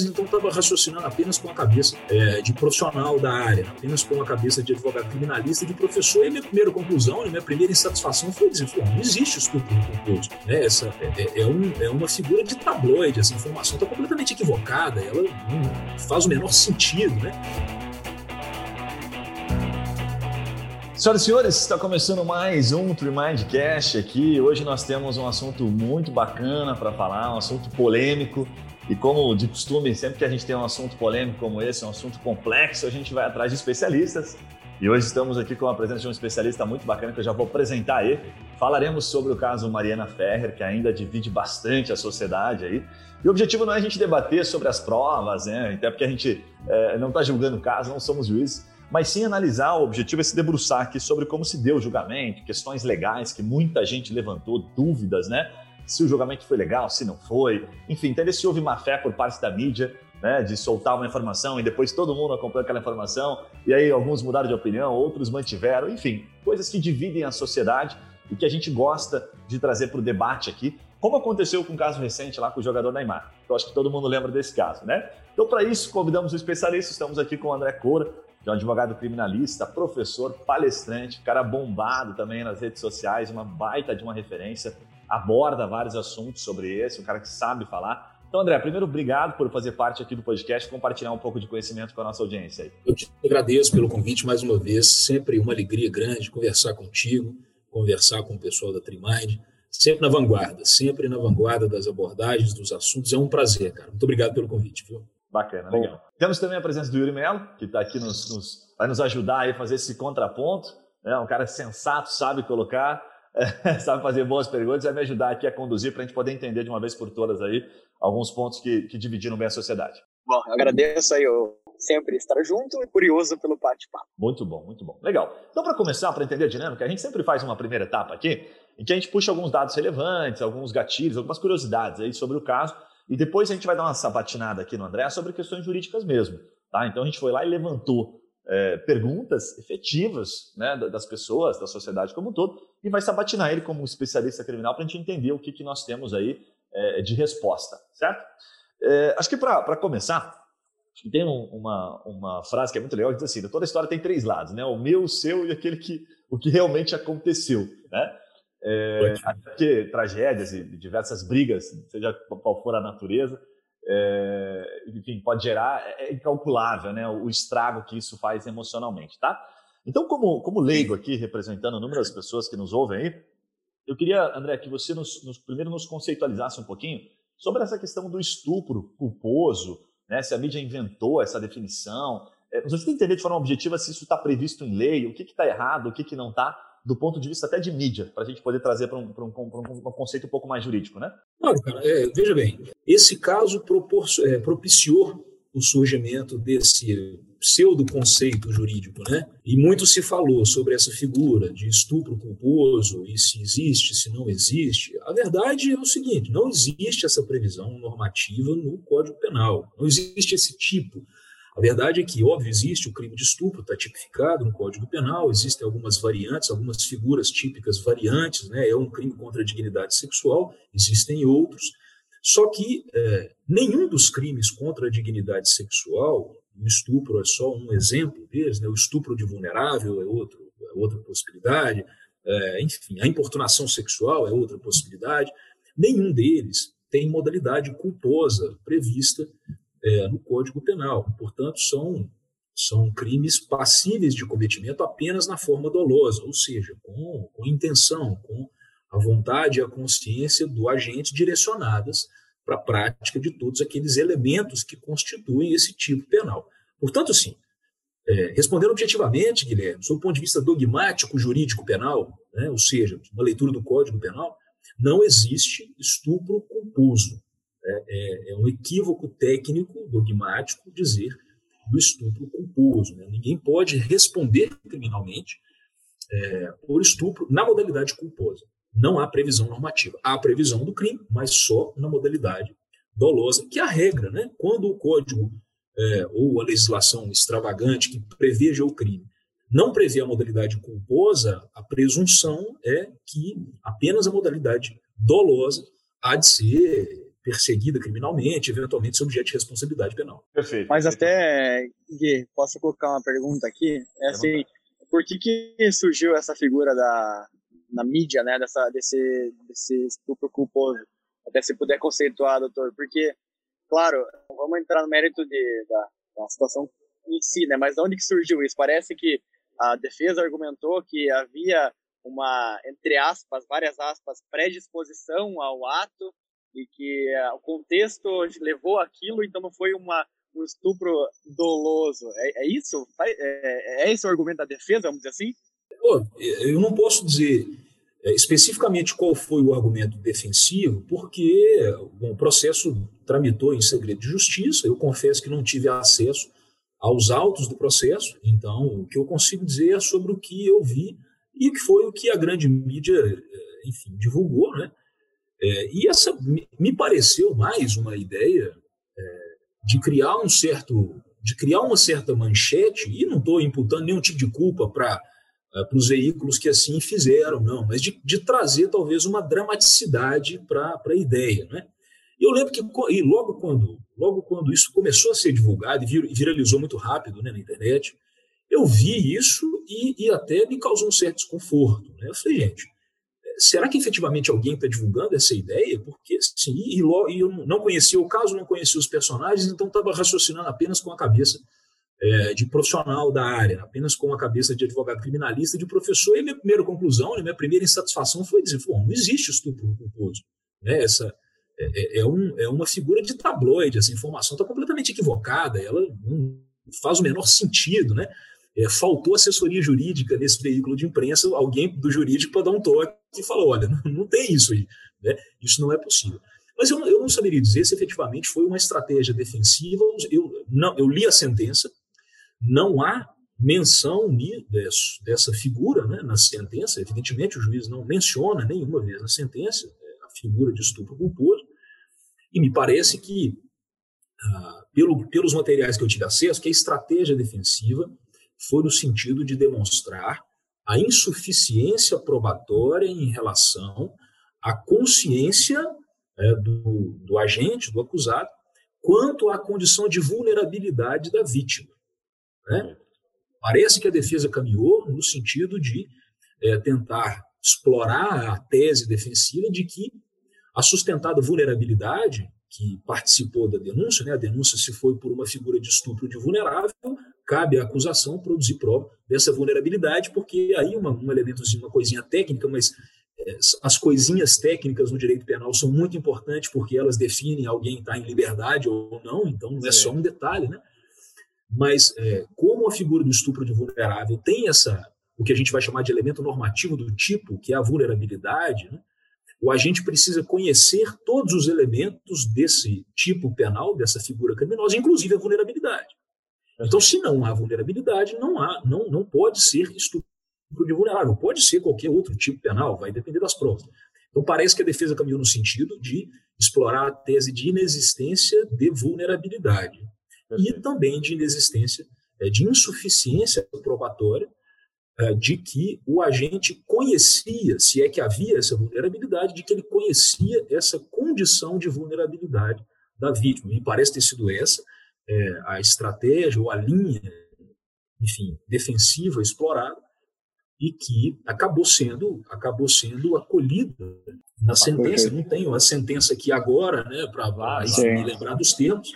então estava raciocinando apenas com a cabeça é, de profissional da área, apenas com a cabeça de advogado criminalista, de professor. E minha primeira conclusão, minha primeira insatisfação foi dizer: não existe estupro culposo. Né? Essa é, é, é, um, é uma figura de tabloide, essa informação está completamente equivocada, ela não faz o menor sentido. Né? Senhoras e senhores, está começando mais um Tremindcast aqui. Hoje nós temos um assunto muito bacana para falar, um assunto polêmico e como de costume, sempre que a gente tem um assunto polêmico como esse, um assunto complexo, a gente vai atrás de especialistas. E hoje estamos aqui com a presença de um especialista muito bacana que eu já vou apresentar aí. Falaremos sobre o caso Mariana Ferrer, que ainda divide bastante a sociedade aí. E o objetivo não é a gente debater sobre as provas, né? até porque a gente é, não está julgando o caso, não somos juízes, mas sim analisar. O objetivo é se debruçar aqui sobre como se deu o julgamento, questões legais que muita gente levantou, dúvidas, né? Se o julgamento foi legal, se não foi. Enfim, entender se houve má fé por parte da mídia, né, de soltar uma informação e depois todo mundo acompanhou aquela informação, e aí alguns mudaram de opinião, outros mantiveram, enfim, coisas que dividem a sociedade e que a gente gosta de trazer para o debate aqui, como aconteceu com o um caso recente lá com o jogador Neymar. Eu acho que todo mundo lembra desse caso, né? Então, para isso, convidamos um especialista, estamos aqui com o André Coura, que é um advogado criminalista, professor, palestrante, cara bombado também nas redes sociais, uma baita de uma referência aborda vários assuntos sobre esse, um cara que sabe falar. Então, André, primeiro, obrigado por fazer parte aqui do podcast, compartilhar um pouco de conhecimento com a nossa audiência. Aí. Eu te agradeço pelo convite mais uma vez, sempre uma alegria grande conversar contigo, conversar com o pessoal da Trimind, sempre na vanguarda, sempre na vanguarda das abordagens, dos assuntos. É um prazer, cara. Muito obrigado pelo convite, viu? Bacana, legal. Bom, temos também a presença do Yuri Melo, que está aqui nos, nos, vai nos ajudar a fazer esse contraponto. É um cara sensato, sabe colocar sabe fazer boas perguntas, vai me ajudar aqui a conduzir para a gente poder entender de uma vez por todas aí alguns pontos que, que dividiram bem a sociedade. Bom, eu agradeço aí eu sempre estar junto e curioso pelo bate-papo. Muito bom, muito bom. Legal. Então, para começar, para entender a dinâmica, a gente sempre faz uma primeira etapa aqui, em que a gente puxa alguns dados relevantes, alguns gatilhos, algumas curiosidades aí sobre o caso, e depois a gente vai dar uma sabatinada aqui no André sobre questões jurídicas mesmo. Tá? Então, a gente foi lá e levantou é, perguntas efetivas né, das pessoas, da sociedade como um todo, e vai sabatinar ele como um especialista criminal para a gente entender o que, que nós temos aí é, de resposta, certo? É, acho que para começar, tem um, uma, uma frase que é muito legal, que diz assim, toda história tem três lados, né? O meu, o seu e aquele que, o que realmente aconteceu, né? É, porque tragédias e diversas brigas, seja qual for a natureza, é, enfim, pode gerar, é, é incalculável né, o estrago que isso faz emocionalmente, tá? Então, como, como leigo aqui, representando das pessoas que nos ouvem aí, eu queria, André, que você nos, nos, primeiro nos conceitualizasse um pouquinho sobre essa questão do estupro culposo, né, se a mídia inventou essa definição. É, você tem que entender de forma objetiva se isso está previsto em lei, o que está errado, o que, que não está, do ponto de vista até de mídia, para a gente poder trazer para um, um, um, um, conceito um pouco mais jurídico, né? Cara. É, veja bem, esse caso é, propiciou o surgimento desse pseudo conceito jurídico, né? E muito se falou sobre essa figura de estupro culposo e se existe, se não existe. A verdade é o seguinte: não existe essa previsão normativa no Código Penal. Não existe esse tipo a verdade é que, óbvio, existe o crime de estupro, está tipificado no Código Penal, existem algumas variantes, algumas figuras típicas variantes, né? é um crime contra a dignidade sexual, existem outros. Só que é, nenhum dos crimes contra a dignidade sexual, o estupro é só um exemplo deles, né? o estupro de vulnerável é, outro, é outra possibilidade, é, enfim, a importunação sexual é outra possibilidade, nenhum deles tem modalidade culposa prevista é, no Código Penal. Portanto, são, são crimes passíveis de cometimento apenas na forma dolosa, ou seja, com, com intenção, com a vontade e a consciência do agente direcionadas para a prática de todos aqueles elementos que constituem esse tipo penal. Portanto, sim, é, respondendo objetivamente, Guilherme, sob o ponto de vista dogmático jurídico penal, né, ou seja, uma leitura do Código Penal, não existe estupro culposo. É, é, é, um equívoco técnico, dogmático, dizer do estupro culposo. Né? Ninguém pode responder criminalmente é, por estupro na modalidade culposa. Não há previsão normativa. Há previsão do crime, mas só na modalidade dolosa, que é a regra. Né? Quando o código é, ou a legislação extravagante que preveja o crime não prevê a modalidade culposa, a presunção é que apenas a modalidade dolosa há de ser perseguida criminalmente, eventualmente ser objeto de responsabilidade penal. Perfeito. Mas até, Gui, posso colocar uma pergunta aqui? É assim, por que, que surgiu essa figura da, na mídia, né, dessa, desse, desse estupro culposo? Até se puder conceituar, doutor, porque, claro, vamos entrar no mérito de, da, da situação em si, né, mas de onde que surgiu isso? Parece que a defesa argumentou que havia uma, entre aspas, várias aspas, predisposição ao ato e que uh, o contexto levou aquilo, então não foi uma, um estupro doloso. É, é isso? É, é, esse o argumento da defesa, vamos dizer assim? Eu não posso dizer é, especificamente qual foi o argumento defensivo, porque bom, o processo tramitou em segredo de justiça, eu confesso que não tive acesso aos autos do processo, então o que eu consigo dizer é sobre o que eu vi e que foi o que a grande mídia, é, enfim, divulgou, né? É, e essa me pareceu mais uma ideia é, de criar um certo, de criar uma certa manchete e não estou imputando nenhum tipo de culpa para é, para os veículos que assim fizeram, não, mas de, de trazer talvez uma dramaticidade para a ideia, né? E eu lembro que e logo quando logo quando isso começou a ser divulgado e viralizou muito rápido né, na internet, eu vi isso e, e até me causou um certo desconforto. Né? Eu falei, gente, será que efetivamente alguém está divulgando essa ideia? Porque, sim, e, e, eu não conhecia o caso, não conhecia os personagens, então estava raciocinando apenas com a cabeça é, de profissional da área, apenas com a cabeça de advogado criminalista, de professor. E minha primeira conclusão, minha primeira insatisfação foi dizer: não existe estupro culposo. Né? Essa, é, é, é, um, é uma figura de tabloide, essa informação está completamente equivocada, ela não faz o menor sentido, né? É, faltou assessoria jurídica nesse veículo de imprensa, alguém do jurídico para dar um toque e falar, olha, não, tem isso aí, né? isso não é possível. Mas eu, eu não saberia dizer se efetivamente foi uma estratégia defensiva, eu, não, eu li a sentença, não há menção dessa figura né, na sentença, evidentemente o juiz não menciona nenhuma vez na sentença é, a figura de estupro culposo, e me parece que, ah, pelo, pelos materiais que eu tive acesso, que a estratégia defensiva foi no sentido de demonstrar a insuficiência probatória em relação à consciência é, do, do agente, do acusado, quanto à condição de vulnerabilidade da vítima. Né? Parece que a defesa caminhou no sentido de é, tentar explorar a tese defensiva de que a sustentada vulnerabilidade que participou da denúncia, né, a denúncia se foi por uma figura de estupro de vulnerável, cabe à acusação produzir prova dessa vulnerabilidade, porque aí uma, um elementozinho, uma coisinha técnica, mas é, as coisinhas técnicas no direito penal são muito importantes porque elas definem alguém está em liberdade ou não, então não é só um detalhe, né? Mas é, como a figura do estupro de vulnerável tem essa, o que a gente vai chamar de elemento normativo do tipo, que é a vulnerabilidade, né? o agente precisa conhecer todos os elementos desse tipo penal, dessa figura criminosa, inclusive a vulnerabilidade. Então, se não há vulnerabilidade, não há, não, não pode ser estupro de vulnerável, pode ser qualquer outro tipo penal, vai depender das provas. Então, parece que a defesa caminhou no sentido de explorar a tese de inexistência de vulnerabilidade e também de inexistência, é, de insuficiência probatória é, de que o agente conhecia, se é que havia essa vulnerabilidade, de que ele conhecia essa condição de vulnerabilidade da vítima. Me parece ter sido essa é, a estratégia ou a linha, enfim, defensiva explorada e que acabou sendo acabou sendo acolhida na sentença. Não tenho a sentença aqui agora, né, para me lembrar dos termos,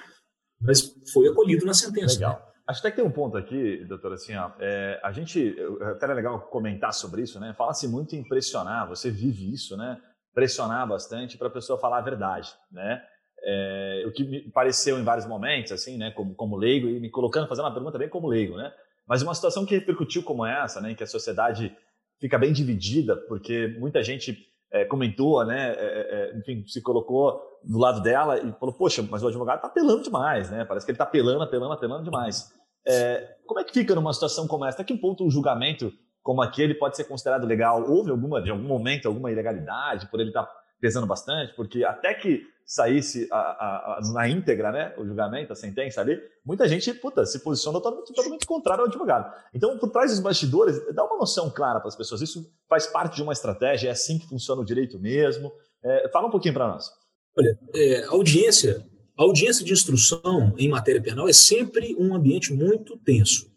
mas foi acolhido na sentença. Legal. Né? Acho até que tem um ponto aqui, doutor, assim, ó, é, a gente, até era legal comentar sobre isso, né? Fala-se muito em pressionar, você vive isso, né? Pressionar bastante para a pessoa falar a verdade, né? É, o que me pareceu em vários momentos, assim, né, como, como leigo, e me colocando, fazendo uma pergunta bem como leigo, né? Mas uma situação que repercutiu como essa, né, em que a sociedade fica bem dividida, porque muita gente é, comentou, né, é, é, é enfim, se colocou do lado dela e falou, poxa, mas o advogado está apelando demais, né? Parece que ele está apelando, apelando, apelando demais. É, como é que fica numa situação como essa? Até que ponto um julgamento como aquele pode ser considerado legal? Houve alguma, de algum momento, alguma ilegalidade por ele estar tá pesando bastante? Porque até que saísse a, a, a, na íntegra, né, o julgamento, a sentença ali, muita gente, puta, se posiciona totalmente, totalmente contrário ao advogado. Então, por trás dos bastidores, dá uma noção clara para as pessoas. Isso faz parte de uma estratégia, é assim que funciona o direito mesmo. É, fala um pouquinho para nós. Olha, é, audiência, audiência de instrução em matéria penal é sempre um ambiente muito tenso,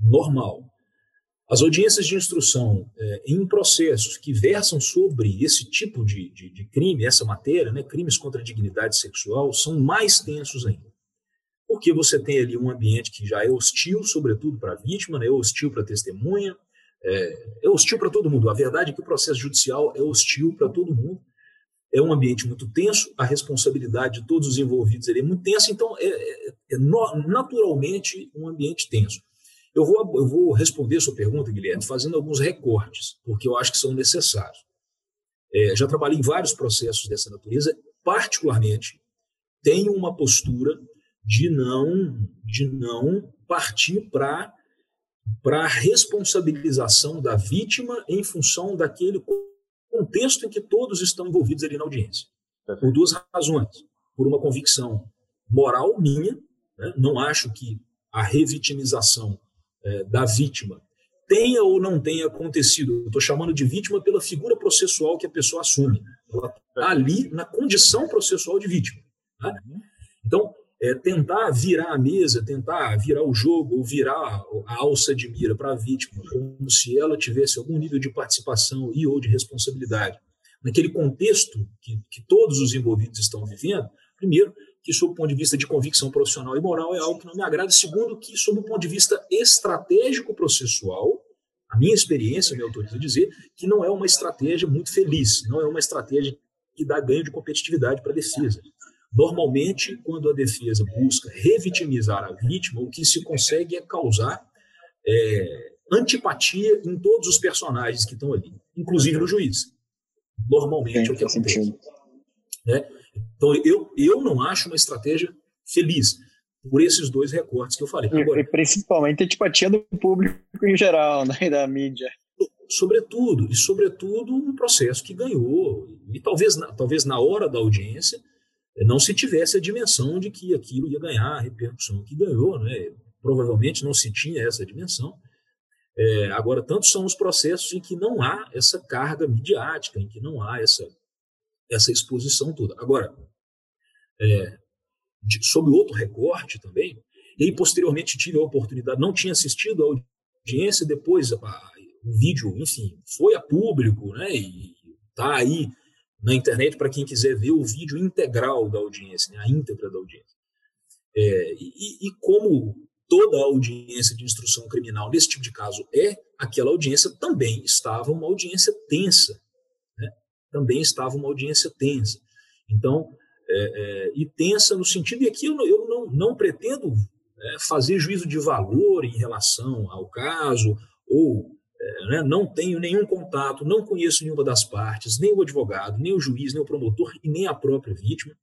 normal. As audiências de instrução é, em processos que versam sobre esse tipo de, de, de, crime, essa matéria, né, crimes contra a dignidade sexual, são mais tensos ainda. Porque você tem ali um ambiente que já é hostil, sobretudo para a vítima, né, é hostil para a testemunha, é, é hostil para todo mundo. A verdade é que o processo judicial é hostil para todo mundo. É um ambiente muito tenso, a responsabilidade de todos os envolvidos é muito tensa, então é, é, é naturalmente um ambiente tenso. Eu vou, eu vou responder a sua pergunta, Guilherme, fazendo alguns recortes, porque eu acho que são necessários. É, já trabalhei em vários processos dessa natureza, particularmente tenho uma postura de não, de não partir para para a responsabilização da vítima em função daquele contexto em que todos estão envolvidos ali na audiência. Por duas razões. Por uma convicção moral minha, né? não acho que a revitimização é, da vítima tenha ou não tenha acontecido. Estou chamando de vítima pela figura processual que a pessoa assume. Ela está ali na condição processual de vítima. Tá? Então, é, tentar virar a mesa, tentar virar o jogo, ou virar a alça de mira para a vítima, como se ela tivesse algum nível de participação e ou de responsabilidade naquele contexto que, que todos os envolvidos estão vivendo, primeiro, que, sob o ponto de vista de convicção profissional e moral, é algo que não me agrada. Segundo, que, sob o ponto de vista estratégico processual, a minha experiência me autoriza a dizer que não é uma estratégia muito feliz, não é uma estratégia que dá ganho de competitividade para a defesa. Normalmente, quando a defesa busca revitimizar a vítima, o que se consegue é causar é, antipatia em todos os personagens que estão ali, inclusive no juiz. Normalmente é o que acontece. Né? Então, eu, eu não acho uma estratégia feliz por esses dois recortes que eu falei. Agora, e principalmente a antipatia do público em geral, né, da mídia. Sobretudo, e sobretudo um processo que ganhou, e talvez, talvez na hora da audiência não se tivesse a dimensão de que aquilo ia ganhar a repercussão que ganhou, né? provavelmente não se tinha essa dimensão. É, agora, tantos são os processos em que não há essa carga midiática, em que não há essa, essa exposição toda. Agora, é, de, sob outro recorte também, e aí, posteriormente tive a oportunidade, não tinha assistido a audiência, depois a, o vídeo, enfim, foi a público, né, e está aí na internet para quem quiser ver o vídeo integral da audiência, né, a íntegra da audiência. É, e, e, como toda audiência de instrução criminal nesse tipo de caso é, aquela audiência também estava uma audiência tensa? Também estava uma audiência tensa. Então, é, é, e tensa no sentido, e aqui eu, eu não, não pretendo é, fazer juízo de valor em relação ao caso, ou é, né, não tenho nenhum contato, não conheço nenhuma das partes, nem o advogado, nem o juiz, nem o promotor e nem a própria vítima.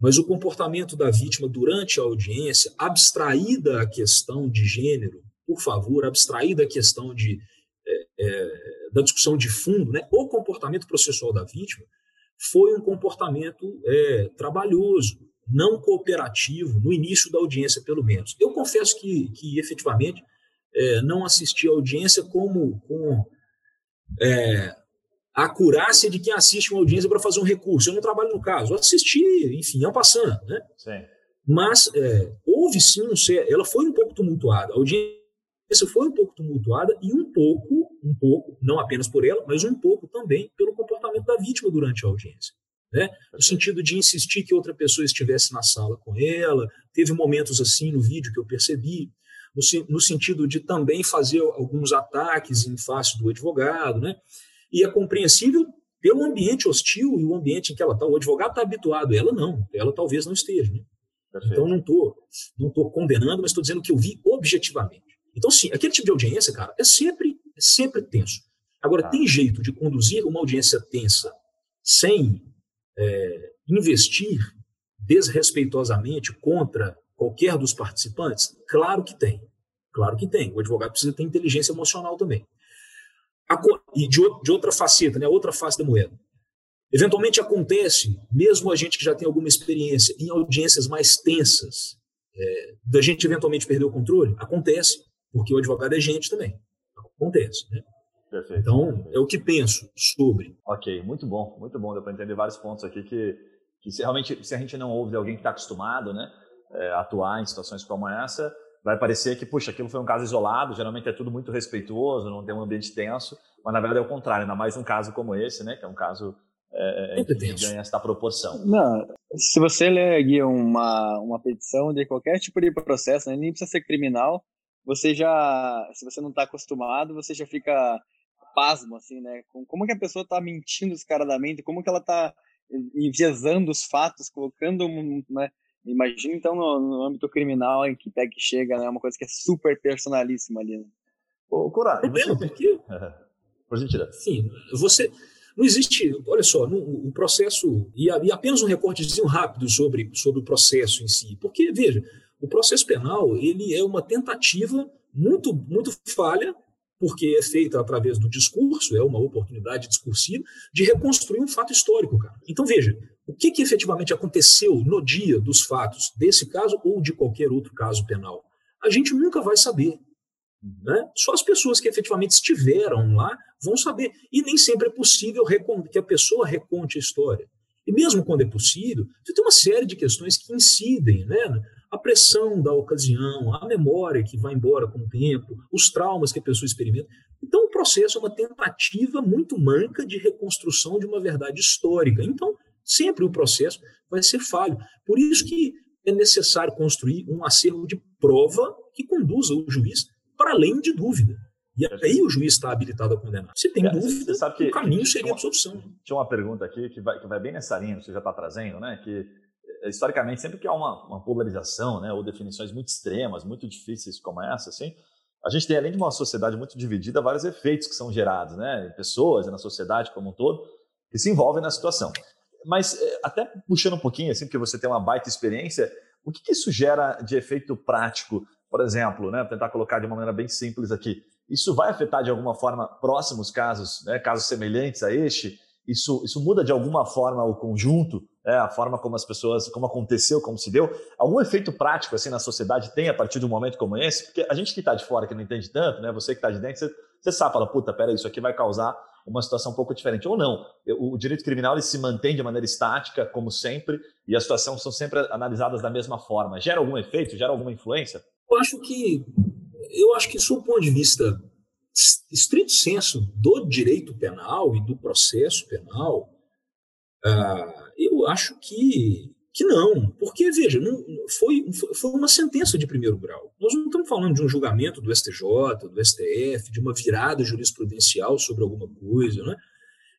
Mas o comportamento da vítima durante a audiência, abstraída a questão de gênero, por favor, abstraída a questão de, é, é, da discussão de fundo, né, o comportamento processual da vítima foi um comportamento é, trabalhoso, não cooperativo, no início da audiência, pelo menos. Eu confesso que, que efetivamente, é, não assisti a audiência como com é, a acurácia de quem assiste uma audiência para fazer um recurso. Eu não trabalho no caso. Eu assisti, enfim, é passando. Né? Sim. Mas é, houve sim, um, ela foi um pouco tumultuada. A audiência foi um pouco tumultuada e um pouco, um pouco, não apenas por ela, mas um pouco também pelo comportamento da vítima durante a audiência. Né? No sentido de insistir que outra pessoa estivesse na sala com ela. Teve momentos assim no vídeo que eu percebi no, no sentido de também fazer alguns ataques em face do advogado, né? E é compreensível pelo ambiente hostil e o ambiente em que ela está. O advogado está habituado, ela não, ela talvez não esteja. Né? Então não estou não tô condenando, mas estou dizendo que eu vi objetivamente. Então, sim, aquele tipo de audiência, cara, é sempre, é sempre tenso. Agora, ah. tem jeito de conduzir uma audiência tensa sem é, investir desrespeitosamente contra qualquer dos participantes? Claro que tem. Claro que tem. O advogado precisa ter inteligência emocional também. E de, de outra faceta, né, outra face da moeda. Eventualmente acontece, mesmo a gente que já tem alguma experiência em audiências mais tensas, é, da gente eventualmente perder o controle, acontece, porque o advogado é gente também. Acontece, né? Perfeito. Então, é o que penso sobre. Ok, muito bom, muito bom. Deu para entender vários pontos aqui que que se, realmente, se a gente não ouve de alguém que está acostumado né, é, a atuar em situações como essa, vai parecer que, puxa, aquilo foi um caso isolado, geralmente é tudo muito respeituoso, não tem um ambiente tenso, mas na verdade é o contrário, ainda mais um caso como esse, né, que é um caso é, é que ganha essa proporção. Não, se você ler uma, uma petição de qualquer tipo de processo, né, nem precisa ser criminal, você já, se você não está acostumado, você já fica pasmo, assim, né? Como que a pessoa está mentindo descaradamente, como que ela está enviesando os fatos, colocando, né? Imagina então no, no, âmbito criminal em que pega que chega, né? Uma coisa que é super personalíssima ali. Né? Ô, Cora, você... porque... Por gentileza. Sim, você... Não existe, olha só, o processo, e, e apenas um recortezinho rápido sobre, sobre o processo em si, porque, veja, o processo penal ele é uma tentativa muito, muito falha, porque é feita através do discurso, é uma oportunidade discursiva, de reconstruir um fato histórico. Cara. Então, veja, o que, que efetivamente aconteceu no dia dos fatos desse caso ou de qualquer outro caso penal? A gente nunca vai saber. Né? Só as pessoas que efetivamente estiveram lá vão saber. E nem sempre é possível que a pessoa reconte a história. E mesmo quando é possível, você tem uma série de questões que incidem, né? A pressão da ocasião, a memória que vai embora com o tempo, os traumas que a pessoa experimenta. Então, o processo é uma tentativa muito manca de reconstrução de uma verdade histórica. Então, sempre o processo vai ser falho. Por isso que é necessário construir um acervo de prova que conduza o juiz para além de dúvida. E aí o juiz está habilitado a condenar. Se tem é, dúvida, o caminho seria a absolução. Tinha uma pergunta aqui que vai, que vai bem nessa linha que você já está trazendo, né? Que historicamente, sempre que há uma, uma, polarização, né, ou definições muito extremas, muito difíceis como essa, assim, a gente tem, além de uma sociedade muito dividida, vários efeitos que são gerados, né, em pessoas, na sociedade como um todo, que se envolvem na situação. Mas, eh, até puxando um pouquinho, assim, porque você tem uma baita experiência, o que, que isso gera de efeito prático? Por exemplo, né, tentar colocar de uma maneira bem simples aqui, isso vai afetar de alguma forma próximos casos, né, casos semelhantes a este? Isso, isso muda de alguma forma o conjunto, né, a forma como as pessoas, como aconteceu, como se deu? Algum efeito prático assim na sociedade tem a partir de um momento como esse? Porque a gente que está de fora, que não entende tanto, né, você que está de dentro, você, você sabe, fala, puta, pera, isso aqui vai causar uma situação um pouco diferente. Ou não, o direito criminal ele se mantém de maneira estática, como sempre, e as situações são sempre analisadas da mesma forma. Gera algum efeito? Gera alguma influência? Eu acho que eu acho que, sob o ponto de vista estrito senso do direito penal e do processo penal, uh, eu acho que, que não. Porque, veja, não, foi, foi uma sentença de primeiro grau. Nós não estamos falando de um julgamento do STJ, do STF, de uma virada jurisprudencial sobre alguma coisa. Né?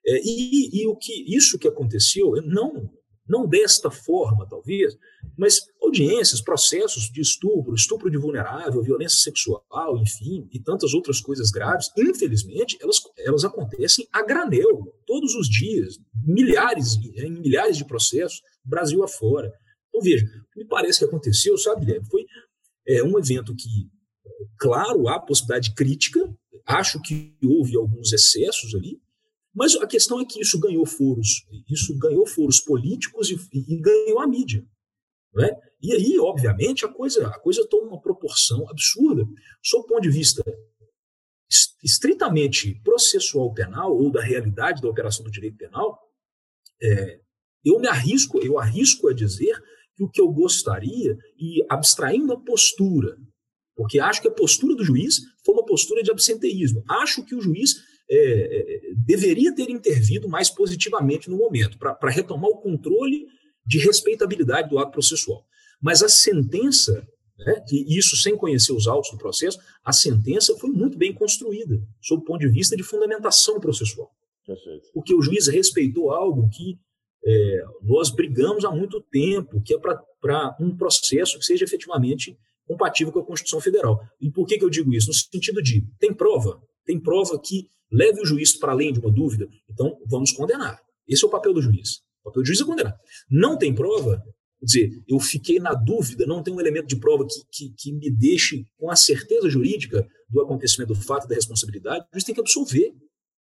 É, e, e o que isso que aconteceu não não desta forma, talvez, mas audiências, processos de estupro, estupro de vulnerável, violência sexual, enfim, e tantas outras coisas graves, infelizmente, elas, elas acontecem a granel, todos os dias, milhares, em milhares de processos, Brasil afora. Então, veja, me parece que aconteceu, sabe, Guilherme, foi é, um evento que, claro, há possibilidade crítica, acho que houve alguns excessos ali, mas a questão é que isso ganhou foros, isso ganhou foros políticos e, e ganhou a mídia. Né? E aí, obviamente, a coisa, a coisa toma uma proporção absurda. Sob o ponto de vista estritamente processual penal ou da realidade da operação do direito penal, é, eu me arrisco, eu arrisco a dizer que o que eu gostaria, e abstraindo a postura, porque acho que a postura do juiz foi uma postura de absenteísmo. Acho que o juiz é, é, deveria ter intervido mais positivamente no momento, para retomar o controle de respeitabilidade do ato processual. Mas a sentença, né, e isso sem conhecer os autos do processo, a sentença foi muito bem construída, sob o ponto de vista de fundamentação processual. Porque o juiz respeitou algo que é, nós brigamos há muito tempo, que é para um processo que seja efetivamente compatível com a Constituição Federal. E por que, que eu digo isso? No sentido de, tem prova, tem prova que leve o juiz para além de uma dúvida, então vamos condenar. Esse é o papel do juiz. O papel do juiz é condenar. Não tem prova, quer dizer, eu fiquei na dúvida, não tem um elemento de prova que, que, que me deixe com a certeza jurídica do acontecimento do fato da responsabilidade, o juiz tem que absolver.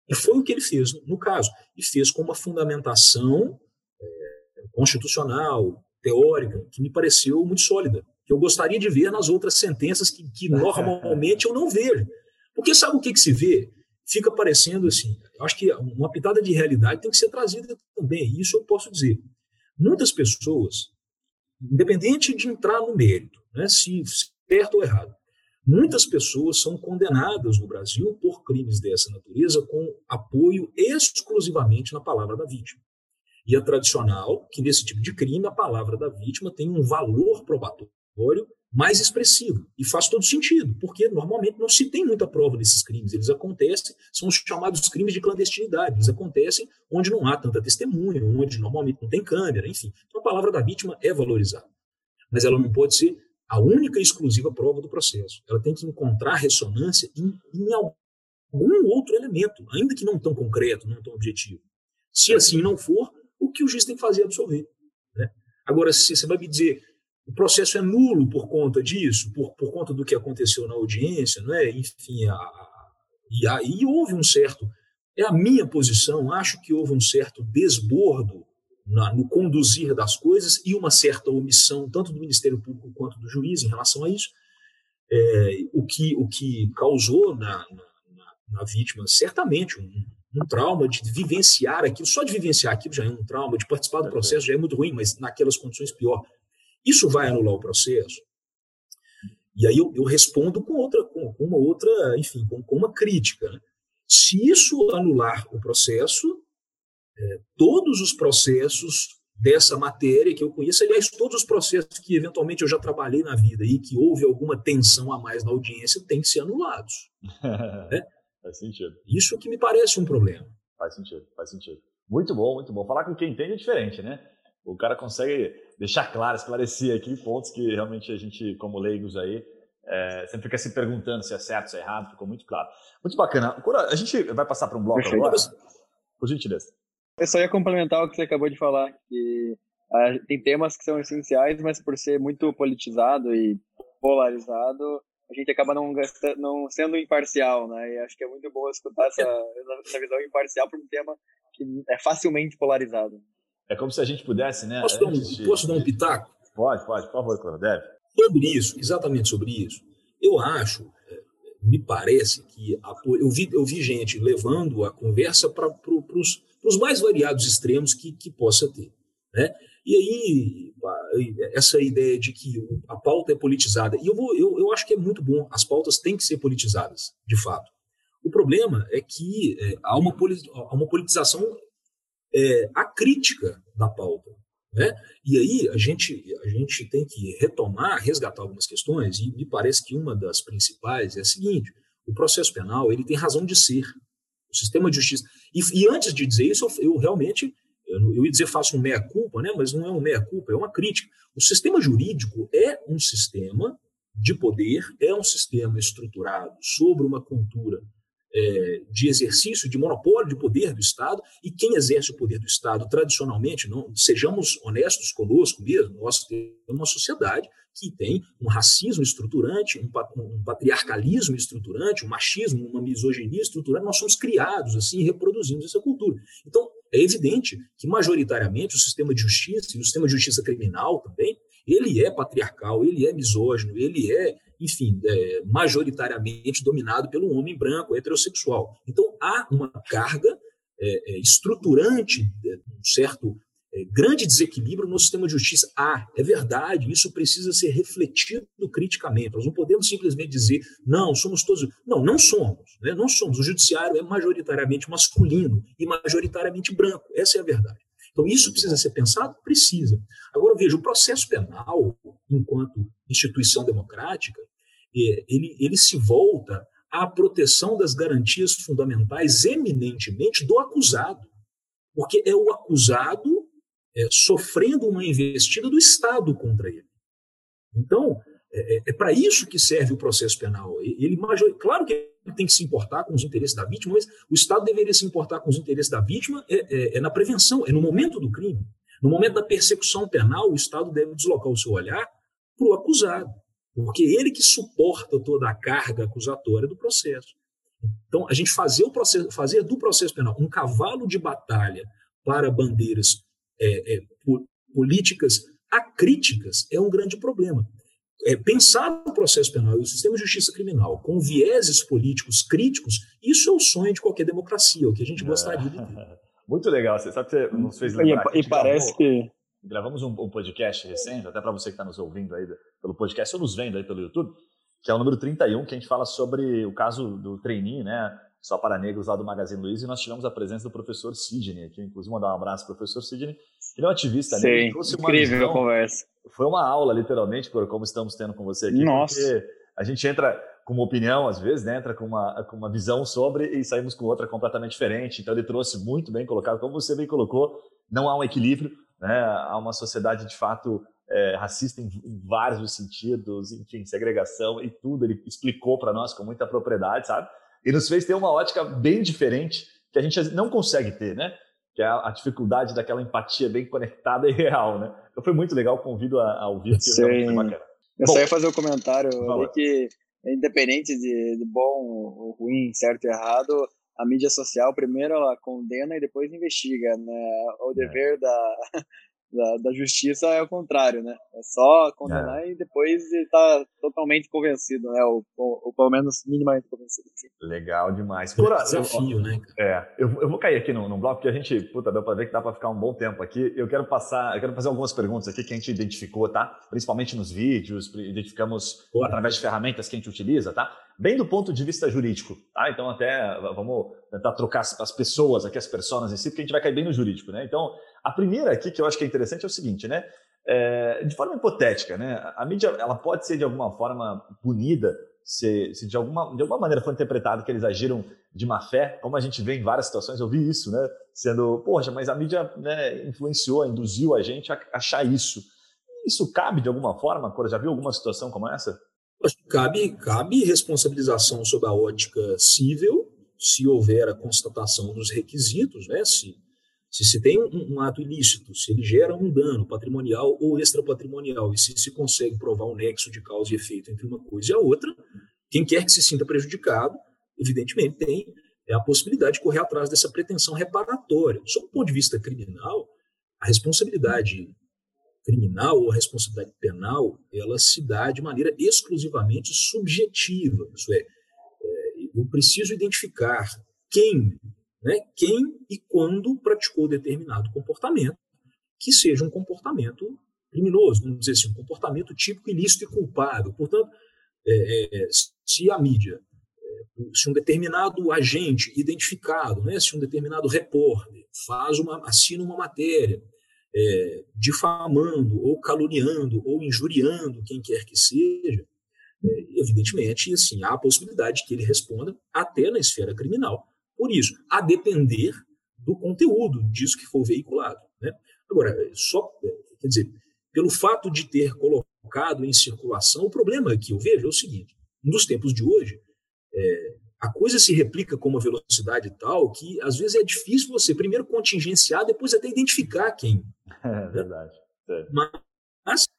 E foi o que ele fez no caso. E fez com uma fundamentação é, constitucional, teórica, que me pareceu muito sólida, que eu gostaria de ver nas outras sentenças que, que normalmente eu não vejo. Porque sabe o que, que se vê? Fica parecendo assim. Eu acho que uma pitada de realidade tem que ser trazida também, isso eu posso dizer. Muitas pessoas, independente de entrar no mérito, né, se certo ou errado, muitas pessoas são condenadas no Brasil por crimes dessa natureza com apoio exclusivamente na palavra da vítima. E é tradicional que nesse tipo de crime a palavra da vítima tem um valor probatório mais expressivo. E faz todo sentido, porque normalmente não se tem muita prova desses crimes. Eles acontecem, são os chamados crimes de clandestinidade. Eles acontecem onde não há tanta testemunha, onde normalmente não tem câmera, enfim. Então a palavra da vítima é valorizada. Mas ela não pode ser a única e exclusiva prova do processo. Ela tem que encontrar ressonância em, em algum outro elemento, ainda que não tão concreto, não tão objetivo. Se assim não for, o que o juiz tem que fazer é absolver. Né? Agora, se você vai me dizer o processo é nulo por conta disso, por, por conta do que aconteceu na audiência, não é? Enfim, a, e aí houve um certo, é a minha posição, acho que houve um certo desbordo na, no conduzir das coisas e uma certa omissão, tanto do Ministério Público quanto do juiz em relação a isso, é, o, que, o que causou na, na, na vítima certamente um, um trauma de vivenciar aquilo, só de vivenciar aquilo já é um trauma, de participar do processo já é muito ruim, mas naquelas condições pior. Isso vai anular o processo? E aí eu, eu respondo com outra, com, uma outra, enfim, com, com uma crítica. Né? Se isso anular o processo, é, todos os processos dessa matéria que eu conheço, aliás, todos os processos que eventualmente eu já trabalhei na vida e que houve alguma tensão a mais na audiência, têm que ser anulados. né? Faz sentido. Isso que me parece um problema. Faz sentido, faz sentido. Muito bom, muito bom. Falar com quem entende é diferente, né? O cara consegue deixar claro, esclarecer aqui pontos que realmente a gente, como leigos aí, é, sempre fica se perguntando se é certo, se é errado, ficou muito claro. Muito bacana. A gente vai passar para um bloco Perfeito. agora, por gentileza. Eu só ia complementar o que você acabou de falar, que ah, tem temas que são essenciais, mas por ser muito politizado e polarizado, a gente acaba não, não sendo imparcial, né? E acho que é muito bom escutar essa, essa visão imparcial para um tema que é facilmente polarizado. É como se a gente pudesse, né? Posso, dar um, de... posso dar um pitaco? Pode, pode, por favor, Cláudio, deve. Sobre isso, exatamente sobre isso, eu acho, é, me parece que a, eu, vi, eu vi gente levando a conversa para pro, os mais variados extremos que, que possa ter. Né? E aí, essa ideia de que a pauta é politizada, e eu, vou, eu, eu acho que é muito bom, as pautas têm que ser politizadas, de fato. O problema é que é, há, uma, há uma politização é, a crítica da pauta. Né? E aí a gente, a gente tem que retomar, resgatar algumas questões, e me parece que uma das principais é a seguinte: o processo penal ele tem razão de ser. O sistema de justiça. E, e antes de dizer isso, eu, eu realmente. Eu, ia dizer faço um meia-culpa, né? mas não é um meia-culpa, é uma crítica. O sistema jurídico é um sistema de poder, é um sistema estruturado sobre uma cultura é, de exercício de monopólio de poder do Estado, e quem exerce o poder do Estado tradicionalmente, não sejamos honestos conosco mesmo, nós temos uma sociedade que tem um racismo estruturante, um, um patriarcalismo estruturante, um machismo, uma misoginia estruturante, nós somos criados assim, reproduzimos essa cultura. Então, é evidente que majoritariamente o sistema de justiça e o sistema de justiça criminal também, ele é patriarcal, ele é misógino, ele é enfim, é, majoritariamente dominado pelo homem branco heterossexual. Então, há uma carga é, é estruturante, um certo é, grande desequilíbrio no sistema de justiça. Ah, é verdade, isso precisa ser refletido criticamente. Nós não podemos simplesmente dizer, não, somos todos. Não, não somos. Né? Não somos. O judiciário é majoritariamente masculino e majoritariamente branco. Essa é a verdade. Então, isso precisa ser pensado? Precisa. Agora, veja, o processo penal, enquanto instituição democrática, é, ele, ele se volta à proteção das garantias fundamentais eminentemente do acusado. Porque é o acusado é, sofrendo uma investida do Estado contra ele. Então, é, é, é para isso que serve o processo penal. Ele, claro que tem que se importar com os interesses da vítima, mas o Estado deveria se importar com os interesses da vítima é, é, é, na prevenção, é no momento do crime. No momento da persecução penal, o Estado deve deslocar o seu olhar para o acusado, porque é ele que suporta toda a carga acusatória do processo. Então, a gente fazer, o processo, fazer do processo penal um cavalo de batalha para bandeiras é, políticas acríticas é um grande problema é, pensar no processo penal e o sistema de justiça criminal com vieses políticos críticos, isso é o sonho de qualquer democracia, o que a gente gostaria de ter. Muito legal, você sabe que você nos fez lembrar. E, e parece que gravamos um, um podcast recente, até para você que está nos ouvindo aí pelo podcast ou nos vendo aí pelo YouTube, que é o número 31, que a gente fala sobre o caso do trainee, né? Só para negros lá do Magazine Luiza, e nós tivemos a presença do professor Sidney aqui, inclusive mandar um abraço para o professor Sidney. Ele é um ativista, Sim, né? incrível visão, a conversa. Foi uma aula, literalmente, por como estamos tendo com você aqui. Nossa. Porque a gente entra com uma opinião, às vezes, né? entra com uma, com uma visão sobre e saímos com outra completamente diferente. Então, ele trouxe muito bem colocado, como você bem colocou, não há um equilíbrio, né? há uma sociedade, de fato, é, racista em, em, vários sentidos, enfim, segregação e tudo. Ele explicou para nós com muita propriedade, sabe? E nos fez ter uma ótica bem diferente que a gente não consegue ter, né? Que é a, a dificuldade daquela empatia bem conectada e real, né? Então foi muito legal, convido a, a ouvir, porque foi muito bacana. Eu Bom, só ia fazer um comentário que independente de, de bom ou ruim, certo e errado, a mídia social primeiro ela condena e depois investiga, né? O é. dever é. da, da, da, justiça é o contrário, né? É só condenar é. e depois estar tá totalmente convencido, né? Ou, ou, ou, pelo menos minimamente convencido. Legal demais. Por é desafio, né? É, eu, eu vou cair aqui no, no bloco, porque a gente, puta, deu para ver que dá para ficar um bom tempo aqui. Eu quero passar, eu quero fazer algumas perguntas aqui que a gente identificou, tá? Principalmente nos vídeos, identificamos Boa. através de ferramentas que a gente utiliza, tá? Bem do ponto de vista jurídico, tá? Então até vamos tentar trocar as pessoas aqui, as pessoas em si, porque a gente vai cair bem no jurídico, né? Então, a primeira aqui que eu acho que é interessante é o seguinte, né? É, de forma hipotética, né? A mídia ela pode ser de alguma forma punida se, se, de, alguma, de alguma maneira for interpretado que eles agiram de má fé, como a gente vê em várias situações, eu vi isso, né? Sendo, poxa, mas a mídia né, influenciou, induziu a gente a achar isso. Isso cabe de alguma forma? Cora, já viu alguma situação como essa? Cabe, cabe responsabilização sob a ótica civil, se houver a constatação dos requisitos, né? Se se se tem um, um, ato ilícito, se ele gera um dano patrimonial ou extrapatrimonial, e se se consegue provar um nexo de causa e efeito entre uma coisa e a outra, quem quer que se sinta prejudicado, evidentemente, tem é a possibilidade de correr atrás dessa pretensão reparatória. Sob o ponto de vista criminal, a responsabilidade criminal ou a responsabilidade penal, ela se dá de maneira exclusivamente subjetiva. Isso é eu preciso identificar quem né, quem e quando praticou determinado comportamento, que seja um comportamento criminoso, vamos dizer assim, um comportamento típico, ilícito e culpável. Portanto, é, é, se a mídia, é, se um determinado agente identificado, né, se um determinado repórter faz uma, assina uma matéria é, difamando ou caluniando ou injuriando quem quer que seja, evidentemente, assim, há a possibilidade de que ele responda até na esfera criminal por isso, a depender do conteúdo disso que for veiculado. Né? Agora, só, quer dizer, pelo fato de ter colocado em circulação, o problema que eu vejo é o seguinte: nos tempos de hoje, é, a coisa se replica com uma velocidade tal que às vezes é difícil você primeiro contingenciar, depois até identificar quem. É né? verdade. É. Mas,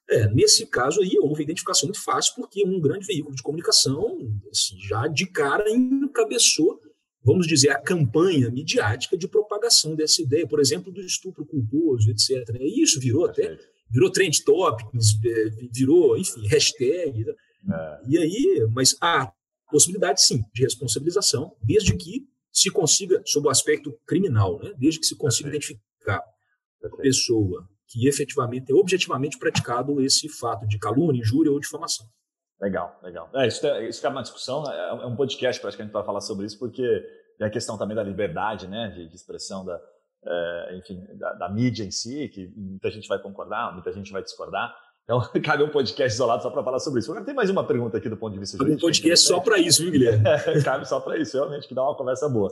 é, nesse caso aí, houve identificação muito fácil, porque um grande veículo de comunicação assim, já de cara encabeçou vamos dizer, a campanha midiática de propagação dessa ideia, por exemplo, do estupro culposo, etc. E isso virou até, virou trend topics, é, virou, enfim, hashtag. Né? É. E aí, mas há possibilidade, sim, de responsabilização, desde que se consiga, sob o aspecto criminal, né? desde que se consiga Perfeito. identificar a pessoa que efetivamente, objetivamente praticado esse fato de calúnia, injúria ou difamação. Legal, legal. É, isso, é, isso é uma discussão, é, é um podcast praticamente para falar sobre isso, porque tem a questão também da liberdade né, de, de expressão da, é, enfim, da, da, mídia em si, que muita gente vai concordar, muita gente vai discordar. Então, cabe um podcast isolado só para falar sobre isso. Agora, tem mais uma pergunta aqui do ponto de vista jurídico. Um podcast só para isso, viu, Guilherme? cabe só para isso, realmente, que dá uma conversa boa.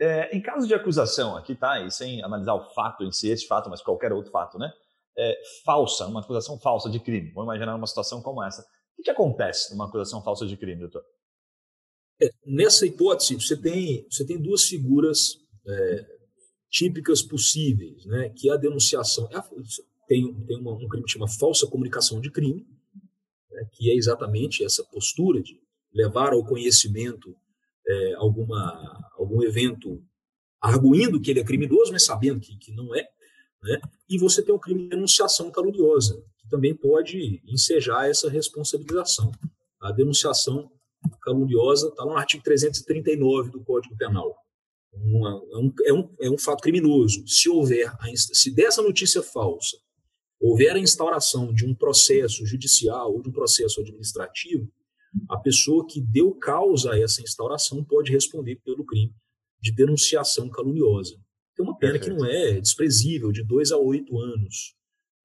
É, em caso de acusação, aqui tá, e sem analisar o fato em si, esse fato, mas qualquer outro fato, né? É, falsa, uma acusação falsa de crime. Vamos imaginar uma situação como essa. O que acontece numa acusação falsa de crime, doutor? É, nessa hipótese, você tem, você tem duas figuras é, típicas possíveis, né? que a denunciação. É tem tem uma, um crime que chama falsa comunicação de crime, né? que é exatamente essa postura de levar ao conhecimento é, alguma, algum evento arguindo que ele é criminoso, mas sabendo que, que não é. Né? E você tem o crime de denunciação caluniosa, também pode ensejar essa responsabilização. A denunciação caluniosa está no artigo 339 do Código Penal. Uma, é, um, é, um, é um fato criminoso. Se houver, se dessa notícia falsa houver a instauração de um processo judicial ou de um processo administrativo, a pessoa que deu causa a essa instauração pode responder pelo crime de denunciação caluniosa. Tem uma pena Perfeito. que não é desprezível, de dois a oito anos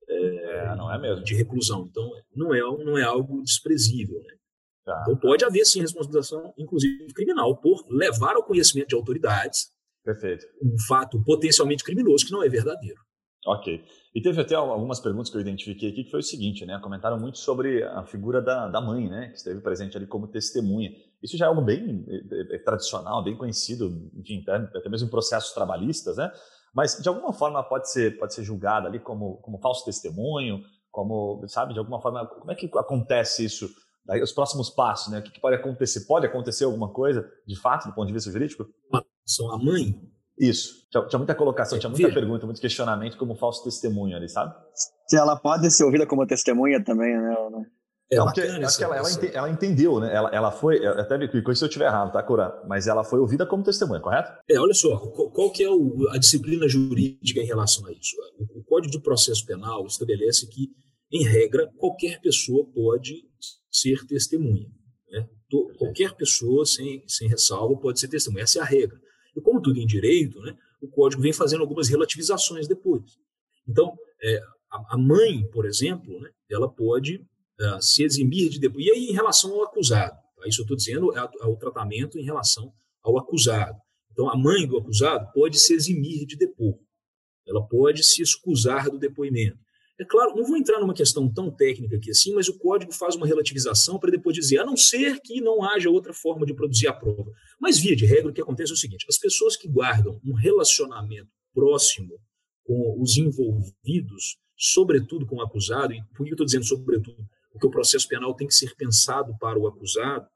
é, é, não é mesmo. de reclusão. Então, não é, não é algo desprezível. Né? Tá. Então, pode haver, sim, responsabilização, inclusive criminal, por levar ao conhecimento de autoridades Perfeito. um fato potencialmente criminoso que não é verdadeiro. Ok. E teve até algumas perguntas que eu identifiquei aqui, que foi o seguinte, né? Comentaram muito sobre a figura da, da mãe, né? Que esteve presente ali como testemunha. Isso já é algo bem é, é, tradicional, bem conhecido, enfim, até mesmo em processos trabalhistas, né? Mas, de alguma forma, pode ser, pode ser julgada ali como, como falso testemunho, como, sabe, de alguma forma, como é que acontece isso? Daí, os próximos passos, né? O que, que pode acontecer? Pode acontecer alguma coisa, de fato, do ponto de vista jurídico? São a mãe isso. Tinha, tinha, muita colocação, tinha muita pergunta, muito questionamento como falso testemunho ali, sabe? Se ela pode ser ouvida como testemunha também, né? É, porque acho que ela, ela, ente, ela, entendeu, né? Ela, ela foi, até me corrija se eu estiver errado, tá, Cura? Mas ela foi ouvida como testemunha, correto? É, olha só, qual, que é o, a disciplina jurídica em relação a isso? O, o Código de Processo Penal estabelece que, em regra, qualquer pessoa pode ser testemunha. Né? Qualquer pessoa, sem, sem ressalva, pode ser testemunha. Essa é a regra. E como tudo em direito, né, o código vem fazendo algumas relativizações depois. Então, é, a, a, mãe, por exemplo, né, ela pode uh, se eximir de depor. E aí, em relação ao acusado, tá? isso eu estou dizendo é, é o tratamento em relação ao acusado. Então, a mãe do acusado pode se eximir de depor. Ela pode se excusar do depoimento. É claro, não vou entrar numa questão tão técnica aqui assim, mas o código faz uma relativização para depois dizer, a não ser que não haja outra forma de produzir a prova. Mas, via de regra, o que acontece é o seguinte: as pessoas que guardam um relacionamento próximo com os envolvidos, sobretudo com o acusado, e por que eu estou dizendo sobretudo? Porque o processo penal tem que ser pensado para o acusado,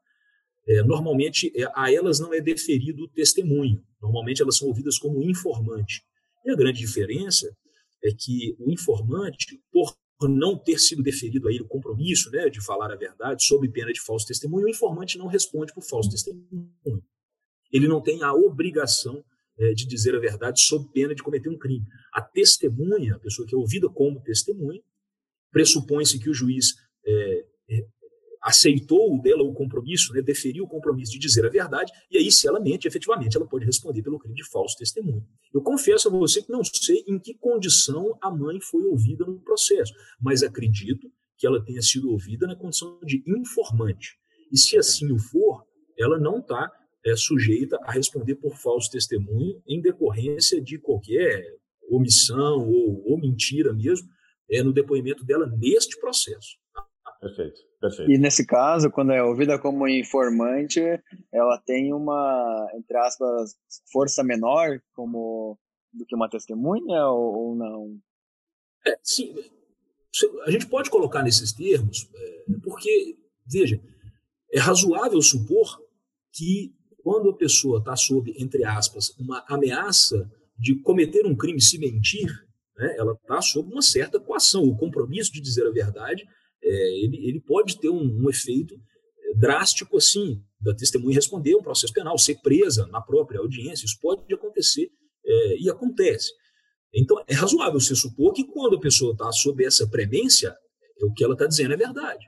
é, normalmente é, a elas não é deferido o testemunho, normalmente elas são ouvidas como informante. E a grande diferença é que o informante, por não ter sido deferido a ele o compromisso né, de falar a verdade sob pena de falso testemunho, o informante não responde por falso testemunho. Ele não tem a obrigação é, de dizer a verdade sob pena de cometer um crime. A testemunha, a pessoa que é ouvida como testemunha, pressupõe-se que o juiz é, aceitou dela o compromisso, né, deferiu o compromisso de dizer a verdade, e aí, se ela mente, efetivamente, ela pode responder pelo crime de falso testemunho. Eu confesso a você que não sei em que condição a mãe foi ouvida no processo, mas acredito que ela tenha sido ouvida na condição de informante. E se assim o for, ela não está é, sujeita a responder por falso testemunho em decorrência de qualquer omissão ou, ou mentira mesmo é, no depoimento dela neste processo. Perfeito, perfeito. E nesse caso, quando é ouvida como informante, ela tem uma, entre aspas, força menor como do que uma testemunha ou, ou não? É, sim, a gente pode colocar nesses termos, é, porque, veja, é razoável supor que quando a pessoa está sob, entre aspas, uma ameaça de cometer um crime se mentir, né, ela está sob uma certa coação. O compromisso de dizer a verdade é, ele, ele pode ter um, um, efeito é, drástico assim, da testemunha responder um processo penal, ser presa na própria audiência, isso pode acontecer é, e acontece. Então, é razoável se supor que quando a pessoa está sob essa premência, é, o que ela está dizendo é verdade.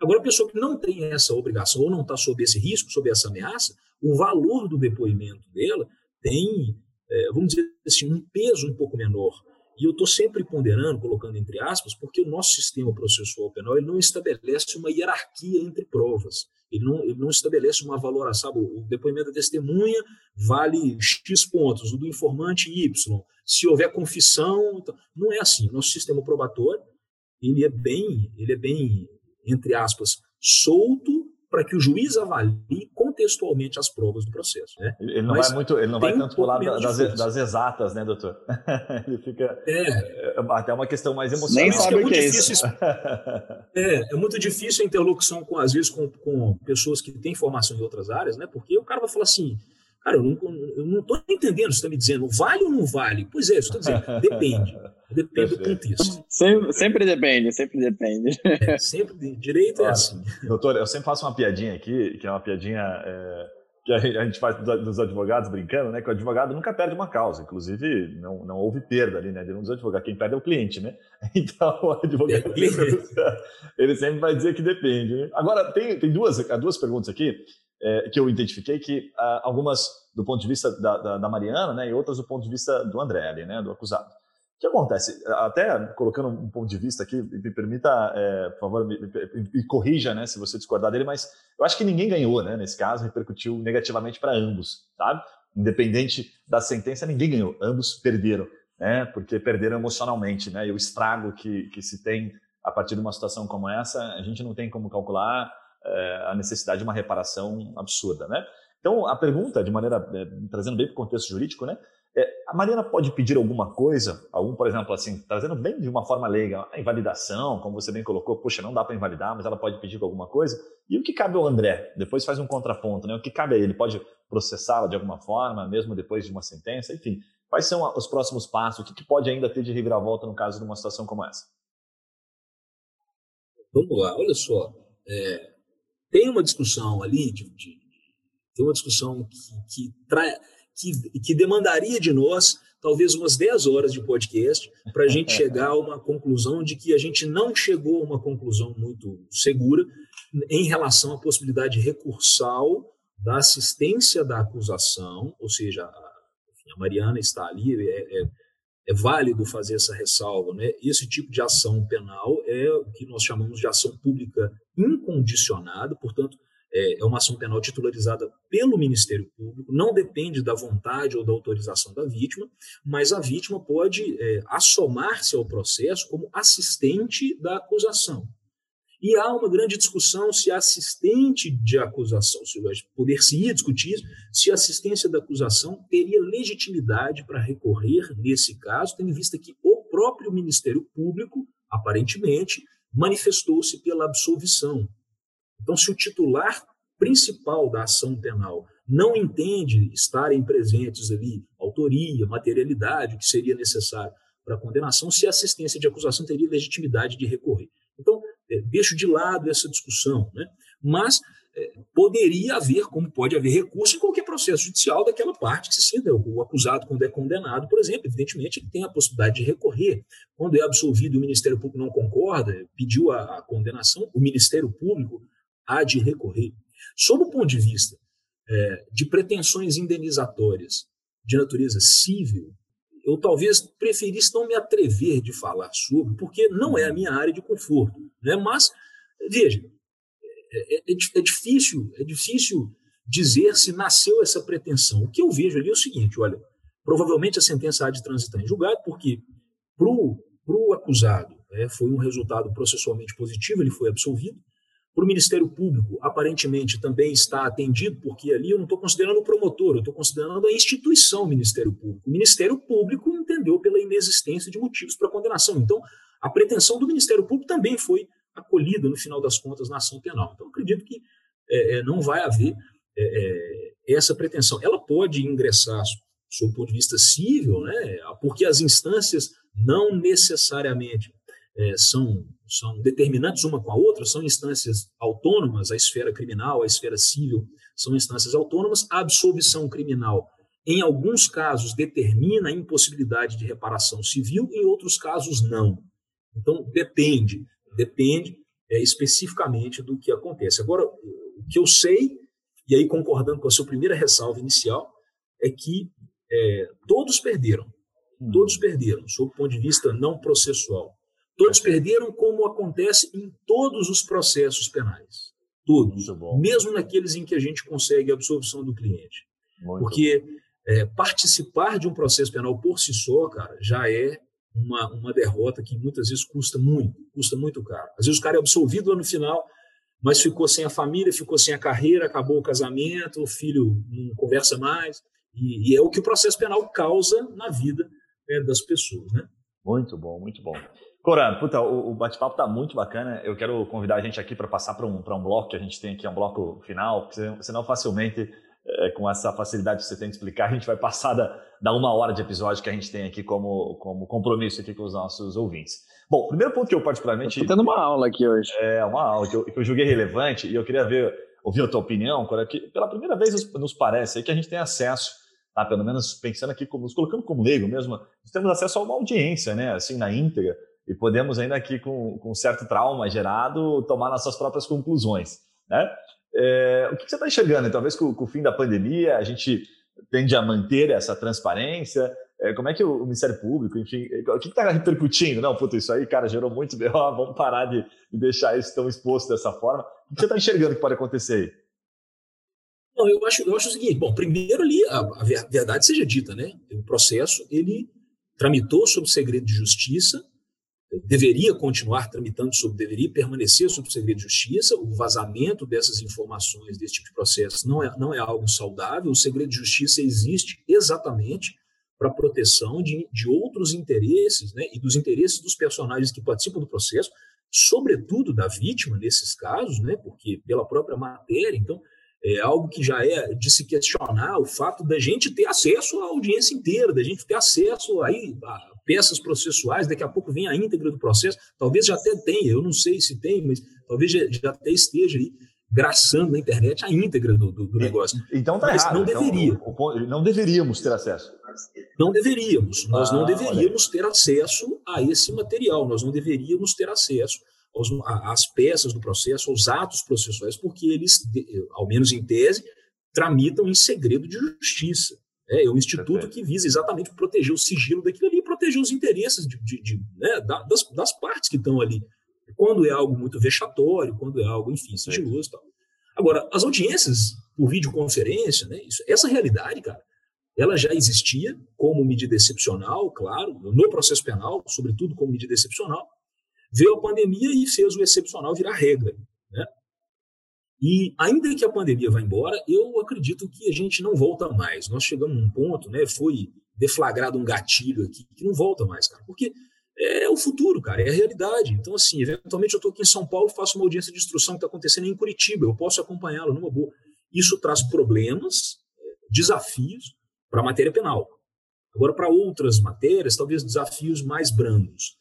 Agora, a pessoa que não tem essa obrigação ou não está sob esse risco, sob essa ameaça, o valor do depoimento dela tem, é, vamos dizer assim, um peso um pouco menor. E eu estou sempre ponderando, colocando entre aspas, porque o nosso sistema processual penal ele não estabelece uma hierarquia entre provas. Ele não, ele não estabelece uma valoração. O depoimento da testemunha vale X pontos, o do informante Y. Se houver confissão. Então, não é assim. Nosso sistema probatório ele é bem, ele é bem, entre aspas, solto para que o juiz avalie contextualmente as provas do processo. Né? Ele não Mas vai muito, ele não vai tanto um lado das, das, exatas, né, doutor? ele fica é. é. até uma questão mais emocional. Nem sabe é, muito é difícil, é, é muito difícil a interlocução com às vezes com, com pessoas que têm formação em outras áreas, né? Porque o cara vai falar assim, Cara, eu não estou entendendo o que você está me dizendo. Vale ou não vale? Pois é, estou dizendo. Depende. Depende do contexto. Sempre, sempre depende, sempre depende. É, sempre, direito é assim. Doutor, eu sempre faço uma piadinha aqui, que é uma piadinha é, que a gente faz dos advogados brincando, né? Que o advogado nunca perde uma causa. Inclusive, não, não houve perda ali, né? De um dos advogados. Quem perde é o cliente, né? Então, o advogado ele sempre vai dizer que depende. Né? Agora, tem, tem duas, duas perguntas aqui é, que eu identifiquei, que ah, algumas do ponto de vista da, da, da, Mariana, né? E outras do ponto de vista do André ali, né? Do acusado que acontece? Até colocando um ponto de vista aqui, me permita, é, por favor, me, me, me, corrija né, se você discordar dele, mas eu acho que ninguém ganhou, né? Nesse caso, repercutiu negativamente para ambos, sabe? Independente da sentença, ninguém ganhou, ambos perderam, né? Porque perderam emocionalmente, né? E o estrago que, que se tem a partir de uma situação como essa, a gente não tem como calcular é, a necessidade de uma reparação absurda, né? Então, a pergunta, de maneira, é, trazendo bem para o contexto jurídico, né? É, a Mariana pode pedir alguma coisa, algum, por exemplo, assim, trazendo bem de uma forma leiga, a invalidação, como você bem colocou, puxa, não dá para invalidar, mas ela pode pedir alguma coisa. E o que cabe ao André? Depois faz um contraponto, né? O que cabe a ele? Pode processá-la de alguma forma, mesmo depois de uma sentença, enfim. Quais são os próximos passos? O que, pode ainda ter de reviravolta no caso de uma situação como essa? Vamos lá, olha só. É, tem uma discussão ali, de, de, tem uma discussão que, que que, que demandaria de nós talvez umas 10 horas de podcast para a gente chegar a uma conclusão de que a gente não chegou a uma conclusão muito segura em relação à possibilidade recursal da assistência da acusação, ou seja, a, a Mariana está ali, é, é, é, válido fazer essa ressalva. Né? Esse tipo de ação penal é o que nós chamamos de ação pública incondicionada, portanto, é, é uma ação penal titularizada pelo Ministério Público, não depende da vontade ou da autorização da vítima, mas a vítima pode é, assomar-se ao processo como assistente da acusação. E há uma grande discussão se assistente de acusação, se poder-se discutir se a assistência da acusação teria legitimidade para recorrer nesse caso, tendo em vista que o próprio Ministério Público, aparentemente, manifestou-se pela absolvição então, se o titular principal da ação penal não entende estarem presentes ali autoria, materialidade, o que seria necessário para a condenação, se a assistência de acusação teria legitimidade de recorrer. Então, deixo de lado essa discussão, né? mas é, poderia haver, como pode haver recurso em qualquer processo judicial daquela parte que se sinta. O acusado, quando é condenado, por exemplo, evidentemente ele tem a possibilidade de recorrer. Quando é absolvido e o Ministério Público não concorda, pediu a, a condenação, o Ministério Público há de recorrer. Sob o ponto de vista é, de pretensões indenizatórias de natureza civil, eu talvez preferisse não me atrever de falar sobre, porque não é a minha área de conforto. Né? Mas, veja, é, é, é, é difícil, é difícil dizer se nasceu essa pretensão. O que eu vejo ali é o seguinte: olha, provavelmente a sentença há de transitar em julgado, porque para o acusado é, foi um resultado processualmente positivo, ele foi absolvido. Para o Ministério Público, aparentemente também está atendido, porque ali eu não estou considerando o promotor, eu estou considerando a instituição Ministério Público. O Ministério Público entendeu pela inexistência de motivos para condenação. Então, a pretensão do Ministério Público também foi acolhida, no final das contas, na ação penal. Então, acredito que é, é, não vai haver é, é essa pretensão. Ela pode ingressar, sob o ponto de vista civil, né, porque as instâncias não necessariamente é, são, são determinantes uma com a outra, são instâncias autônomas, a esfera criminal, a esfera civil são instâncias autônomas, a absolvição criminal, em alguns casos, determina a impossibilidade de reparação civil, em outros casos, não. Então, depende, depende é, especificamente do que acontece. Agora, o que eu sei, e aí concordando com a sua primeira ressalva inicial, é que é, todos perderam, hum. todos perderam, sob o ponto de vista não processual. Todos perderam, como acontece em todos os processos penais. Todos. Mesmo naqueles em que a gente consegue a absolvição do cliente. Muito Porque é, participar de um processo penal por si só, cara, já é uma, uma derrota que muitas vezes custa muito, custa muito caro. Às vezes o cara é absolvido lá no final, mas ficou sem a família, ficou sem a carreira, acabou o casamento, o filho não conversa mais. E, e é o que o processo penal causa na vida é, das pessoas, né? Muito bom, muito bom. Coran, puta, o, o bate-papo tá muito bacana. Eu quero convidar a gente aqui para passar para um, um bloco que a gente tem aqui, um bloco final, porque senão facilmente, é, com essa facilidade que você tem de explicar, a gente vai passar da, da uma hora de episódio que a gente tem aqui como, como compromisso aqui com os nossos ouvintes. Bom, primeiro ponto que eu particularmente... Estou tendo uma aula aqui hoje. É, uma aula que eu, que eu julguei relevante e eu queria ver ouvir a tua opinião, que pela primeira vez nos parece que a gente tem acesso, tá? pelo menos pensando aqui, como, nos colocando como leigo mesmo, nós temos acesso a uma audiência, né? assim, na íntegra, e podemos ainda aqui, com, com certo trauma gerado, tomar nossas próprias conclusões. Né? É, o que você está enxergando? Talvez com, com, o fim da pandemia a gente tende a manter essa transparência. É, como é que o, o, Ministério Público, enfim, o que está repercutindo? Não, puta, isso aí, cara, gerou muito BO, vamos parar de, de deixar isso tão exposto dessa forma. O que você está enxergando que pode acontecer aí? Não, eu acho, eu acho o seguinte, bom, primeiro ali, a, a verdade seja dita, né? O processo, ele tramitou sob segredo de justiça, deveria continuar tramitando sob, deveria permanecer sob segredo de justiça. O vazamento dessas informações, desse tipo de processo, não é, não é algo saudável. O segredo de justiça existe exatamente para a proteção de, de outros interesses, né, e dos interesses dos personagens que participam do processo, sobretudo da vítima nesses casos, né, porque pela própria matéria, então é algo que já é de se questionar o fato da gente ter acesso à audiência inteira, da gente ter acesso aí a peças processuais, daqui a pouco vem a íntegra do processo, talvez já até tenha, eu não sei se tem, mas talvez já, já até esteja aí graçando na internet a íntegra do, do, do é, negócio. Então tá mas errado. não então, deveria. Então, não deveríamos ter acesso. Não deveríamos. Nós ah, não deveríamos olha. ter acesso a esse material. Nós não deveríamos ter acesso aos, às peças do processo, aos atos processuais, porque eles, ao menos em tese, tramitam em segredo de justiça. É, é um instituto Perfeito. que visa exatamente proteger o sigilo daquilo ali proteger os interesses de, de, de né, das, das, partes que estão ali. Quando é algo muito vexatório, quando é algo, enfim, sigiloso e tal. Agora, as audiências por videoconferência, né, isso, essa realidade, cara, ela já existia como medida excepcional, claro, no processo penal, sobretudo como medida excepcional. Veio a pandemia e fez o excepcional virar regra. E ainda que a pandemia vá embora, eu acredito que a gente não volta mais. Nós chegamos num ponto, né, foi deflagrado um gatilho aqui que não volta mais, cara, porque é o futuro, cara, é a realidade. Então, assim, eventualmente eu estou aqui em São Paulo, faço uma audiência de instrução que está acontecendo em Curitiba, eu posso acompanhá-la numa boa. Isso traz problemas, desafios para a matéria penal. Agora, para outras matérias, talvez desafios mais brandos.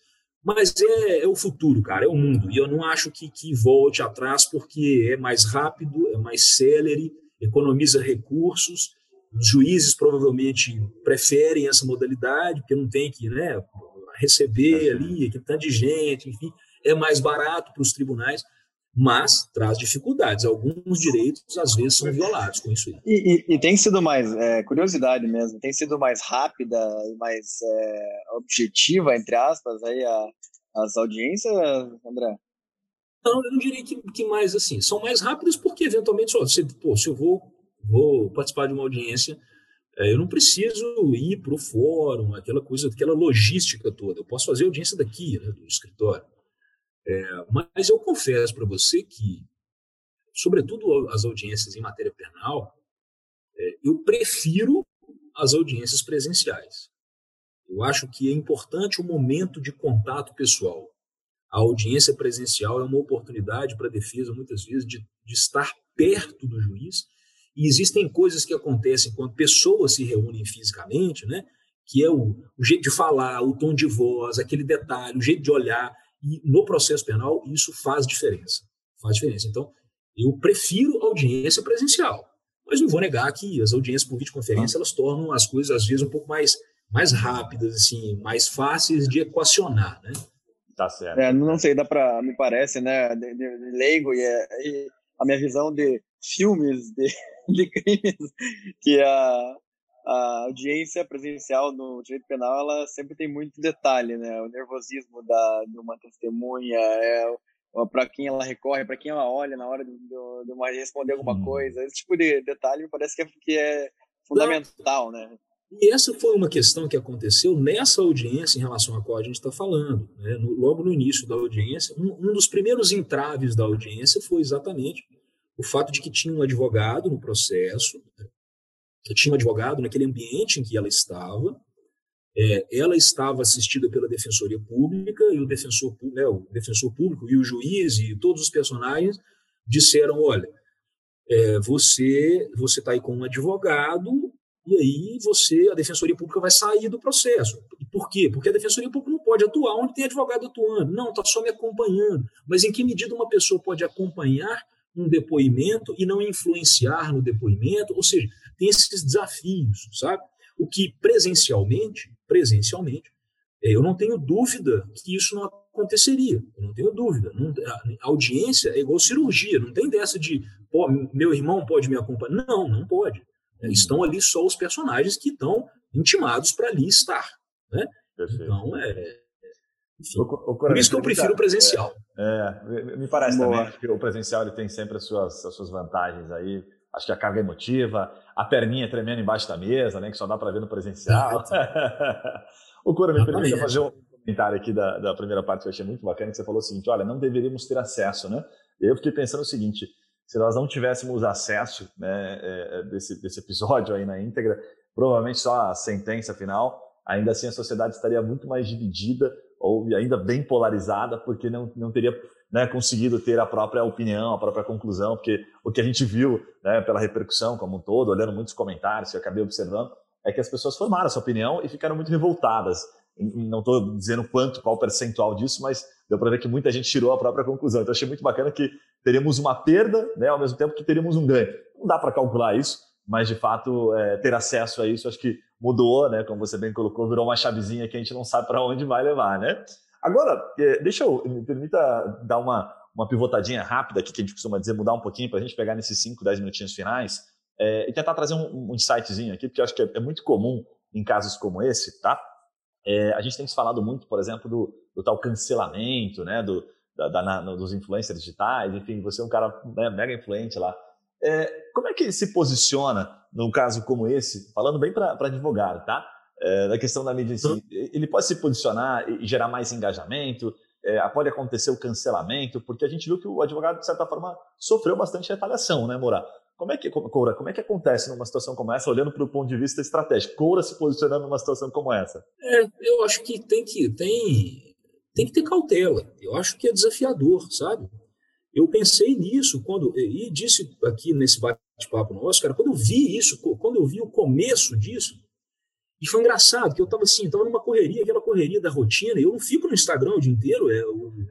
Mas é, é, o futuro, cara, é o mundo. E eu não acho que, que volte atrás porque é mais rápido, é mais célere, economiza recursos. Os juízes provavelmente preferem essa modalidade, porque não tem que né, receber ali aquele tanto de gente, enfim, é mais barato para os tribunais, mas traz dificuldades. Alguns direitos, às vezes, são violados com isso. E, e, e tem sido mais, é, curiosidade mesmo, tem sido mais rápida e mais é, objetiva, entre aspas, aí a, as audiências, André? Não, eu não diria que, que mais assim. São mais rápidas porque, eventualmente, só, se, pô, se eu vou, vou participar de uma audiência, é, eu não preciso ir para o fórum, aquela coisa, aquela logística toda. Eu posso fazer audiência daqui, né, do escritório. É, mas eu confesso para você que, sobretudo as audiências em matéria penal, é, eu prefiro as audiências presenciais. Eu acho que é importante o momento de contato pessoal. A audiência presencial é uma oportunidade para a defesa, muitas vezes, de, de estar perto do juiz. E existem coisas que acontecem quando pessoas se reúnem fisicamente, né? que é o, o jeito de falar, o tom de voz, aquele detalhe, o jeito de olhar. E no processo penal, isso faz diferença. Faz diferença. Então, eu prefiro audiência presencial. Mas não vou negar que as audiências por videoconferência elas tornam as coisas, às vezes, um pouco mais, mais rápidas, assim, mais fáceis de equacionar, né? Tá certo. É, não sei, dá para, me parece, né, de, de, de leigo e, e, a minha visão de filmes de, de crimes, que a, a audiência presencial no direito penal ela sempre tem muito detalhe, né? O nervosismo da, de uma testemunha, é, para quem ela recorre, para quem ela olha na hora de, de, de uma responder alguma hum. coisa. Esse tipo de detalhe me parece que é, que é fundamental, né? E essa foi uma questão que aconteceu nessa audiência em relação à qual a gente está falando. Né? No, logo no início da audiência, um, um dos primeiros entraves da audiência foi exatamente o fato de que tinha um advogado no processo, que tinha um advogado naquele ambiente em que ela estava. É, ela estava assistida pela defensoria pública e o defensor, né, o defensor público e o juiz e todos os personagens disseram: olha, é, você você está aí com um advogado e aí você a defensoria pública vai sair do processo. Por quê? Porque a defensoria pública não pode atuar onde tem advogado atuando. Não, está só me acompanhando. Mas em que medida uma pessoa pode acompanhar um depoimento e não influenciar no depoimento, ou seja, tem esses desafios, sabe? O que presencialmente, presencialmente, é, eu não tenho dúvida que isso não aconteceria, eu não tenho dúvida. Não, a audiência é igual cirurgia, não tem dessa de pô, meu irmão pode me acompanhar. Não, não pode. É, uhum. Estão ali só os personagens que estão intimados para ali estar. Né? Então, é, o, o por isso que eu prefiro o presencial. É, é, me parece Boa. também que o presencial ele tem sempre as suas, as suas vantagens aí. Acho que a carga emotiva, a perninha tremendo embaixo da mesa, né, que só dá para ver no presencial. o Cora, me permite fazer um comentário aqui da, da primeira parte que eu achei muito bacana, que você falou o seguinte, olha, não deveríamos ter acesso, né? Eu fiquei pensando o seguinte, se nós não tivéssemos acesso né, é, é, desse, desse episódio aí na íntegra, provavelmente só a sentença final, ainda assim a sociedade estaria muito mais dividida ou ainda bem polarizada, porque não, não teria né, conseguido ter a própria opinião, a própria conclusão, porque o que a gente viu né, pela repercussão como um todo, olhando muitos comentários que eu acabei observando, é que as pessoas formaram a sua opinião e ficaram muito revoltadas. Não estou dizendo quanto, qual percentual disso, mas deu para ver que muita gente tirou a própria conclusão. Então achei muito bacana que teríamos uma perda, né, ao mesmo tempo que teríamos um ganho. Não dá para calcular isso, mas de fato é, ter acesso a isso acho que mudou, né? Como você bem colocou, virou uma chavezinha que a gente não sabe para onde vai levar, né? Agora, é, deixa eu, me permita dar uma, uma pivotadinha rápida aqui, que a gente costuma dizer, mudar um pouquinho para a gente pegar nesses 5, 10 minutinhos finais é, e tentar trazer um, um insightzinho aqui, porque eu acho que é, é muito comum em casos como esse, tá? É, a gente tem falado muito, por exemplo, do, do tal cancelamento, né? Do, da, da, dos influencers digitais, enfim, você é um cara né, mega influente lá. É, como é que se posiciona num caso como esse, falando bem para advogado, tá? É, da questão da mídia em si, uhum. ele pode se posicionar e gerar mais engajamento, é, pode acontecer o cancelamento, porque a gente viu que o advogado, de certa forma, sofreu bastante retaliação, né, Moura? Como é que, Coura, como é que acontece numa situação como essa, olhando para o ponto de vista estratégico? Coura se posicionando numa situação como essa? É, eu acho que tem que, tem, tem que ter cautela. Eu acho que é desafiador, sabe? Eu pensei nisso quando, e disse aqui nesse bate-papo nosso, cara, quando eu vi isso, quando eu vi o começo disso, e foi engraçado, que eu estava assim, estava numa correria, aquela correria da rotina, e eu não fico no Instagram o dia inteiro, é,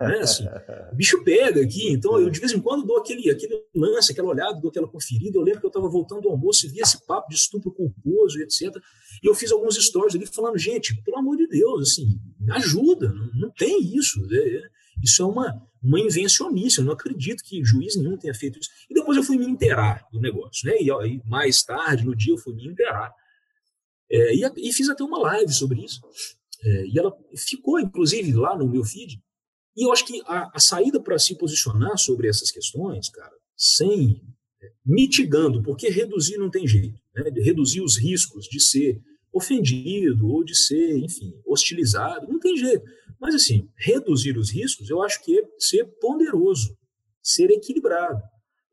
né, assim, o bicho pega aqui, então eu de vez em quando dou aquele, aquele lance, aquela olhada, dou aquela conferida, eu lembro que eu estava voltando do almoço e vi esse papo de estupro culposo e etc, e eu fiz alguns stories ali falando, gente, pelo amor de Deus, assim, me ajuda, não, não tem isso, é, isso é uma, uma invencionice, eu não acredito que juiz nenhum tenha feito isso. E depois eu fui me inteirar do negócio, né? E aí, mais tarde, no dia, eu fui me inteirar. É, e, e, fiz até uma live sobre isso. É, e ela ficou, inclusive, lá no meu feed. E eu acho que a, a saída para se posicionar sobre essas questões, cara, sem é, mitigando, porque reduzir não tem jeito, né? reduzir os riscos de ser ofendido ou de ser, enfim, hostilizado, não tem jeito. Mas, assim, reduzir os riscos, eu acho que é ser ponderoso, ser equilibrado.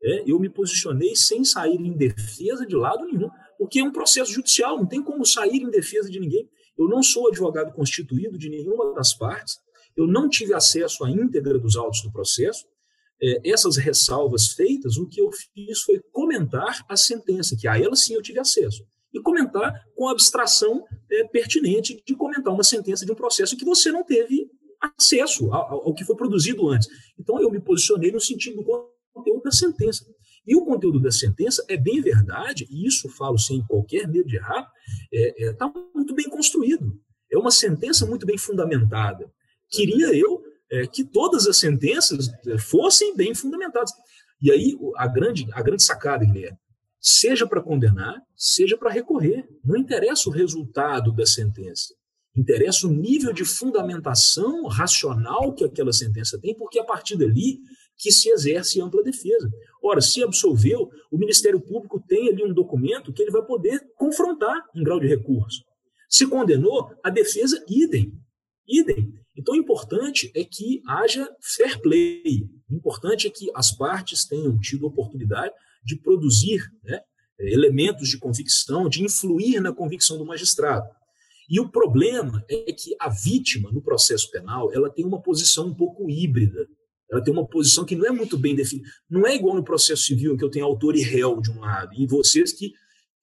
É, eu me posicionei sem sair em defesa de lado nenhum porque é um processo judicial, não tem como sair em defesa de ninguém. Eu não sou advogado constituído de nenhuma das partes, eu não tive acesso à íntegra dos autos do processo. É, essas ressalvas feitas, o que eu fiz foi comentar a sentença, que a ela sim eu tive acesso, e comentar com a abstração é, pertinente de comentar uma sentença de um processo que você não teve acesso ao, ao que foi produzido antes. Então eu me posicionei no sentido do conteúdo da sentença. E o conteúdo da sentença é bem verdade, e isso falo sem qualquer medo de errar, está é, é, tá muito bem construído. É uma sentença muito bem fundamentada. Queria eu é, que todas as sentenças é, fossem bem fundamentadas. E aí a grande, a grande sacada, Guilherme, seja para condenar, seja para recorrer. Não interessa o resultado da sentença. Interessa o nível de fundamentação racional que aquela sentença tem, porque a partir dali que se exerce ampla defesa. Ora, se absolveu, o Ministério Público tem ali um documento que ele vai poder confrontar em grau de recurso. Se condenou, a defesa, idem. Idem. Então, o importante é que haja fair play. O importante é que as partes tenham tido oportunidade de produzir né, elementos de convicção, de influir na convicção do magistrado. E o problema é que a vítima, no processo penal, ela tem uma posição um pouco híbrida. Ela tem uma posição que não é muito bem definida. Não é igual no processo civil, em que eu tenho autor e réu de um lado, e vocês que,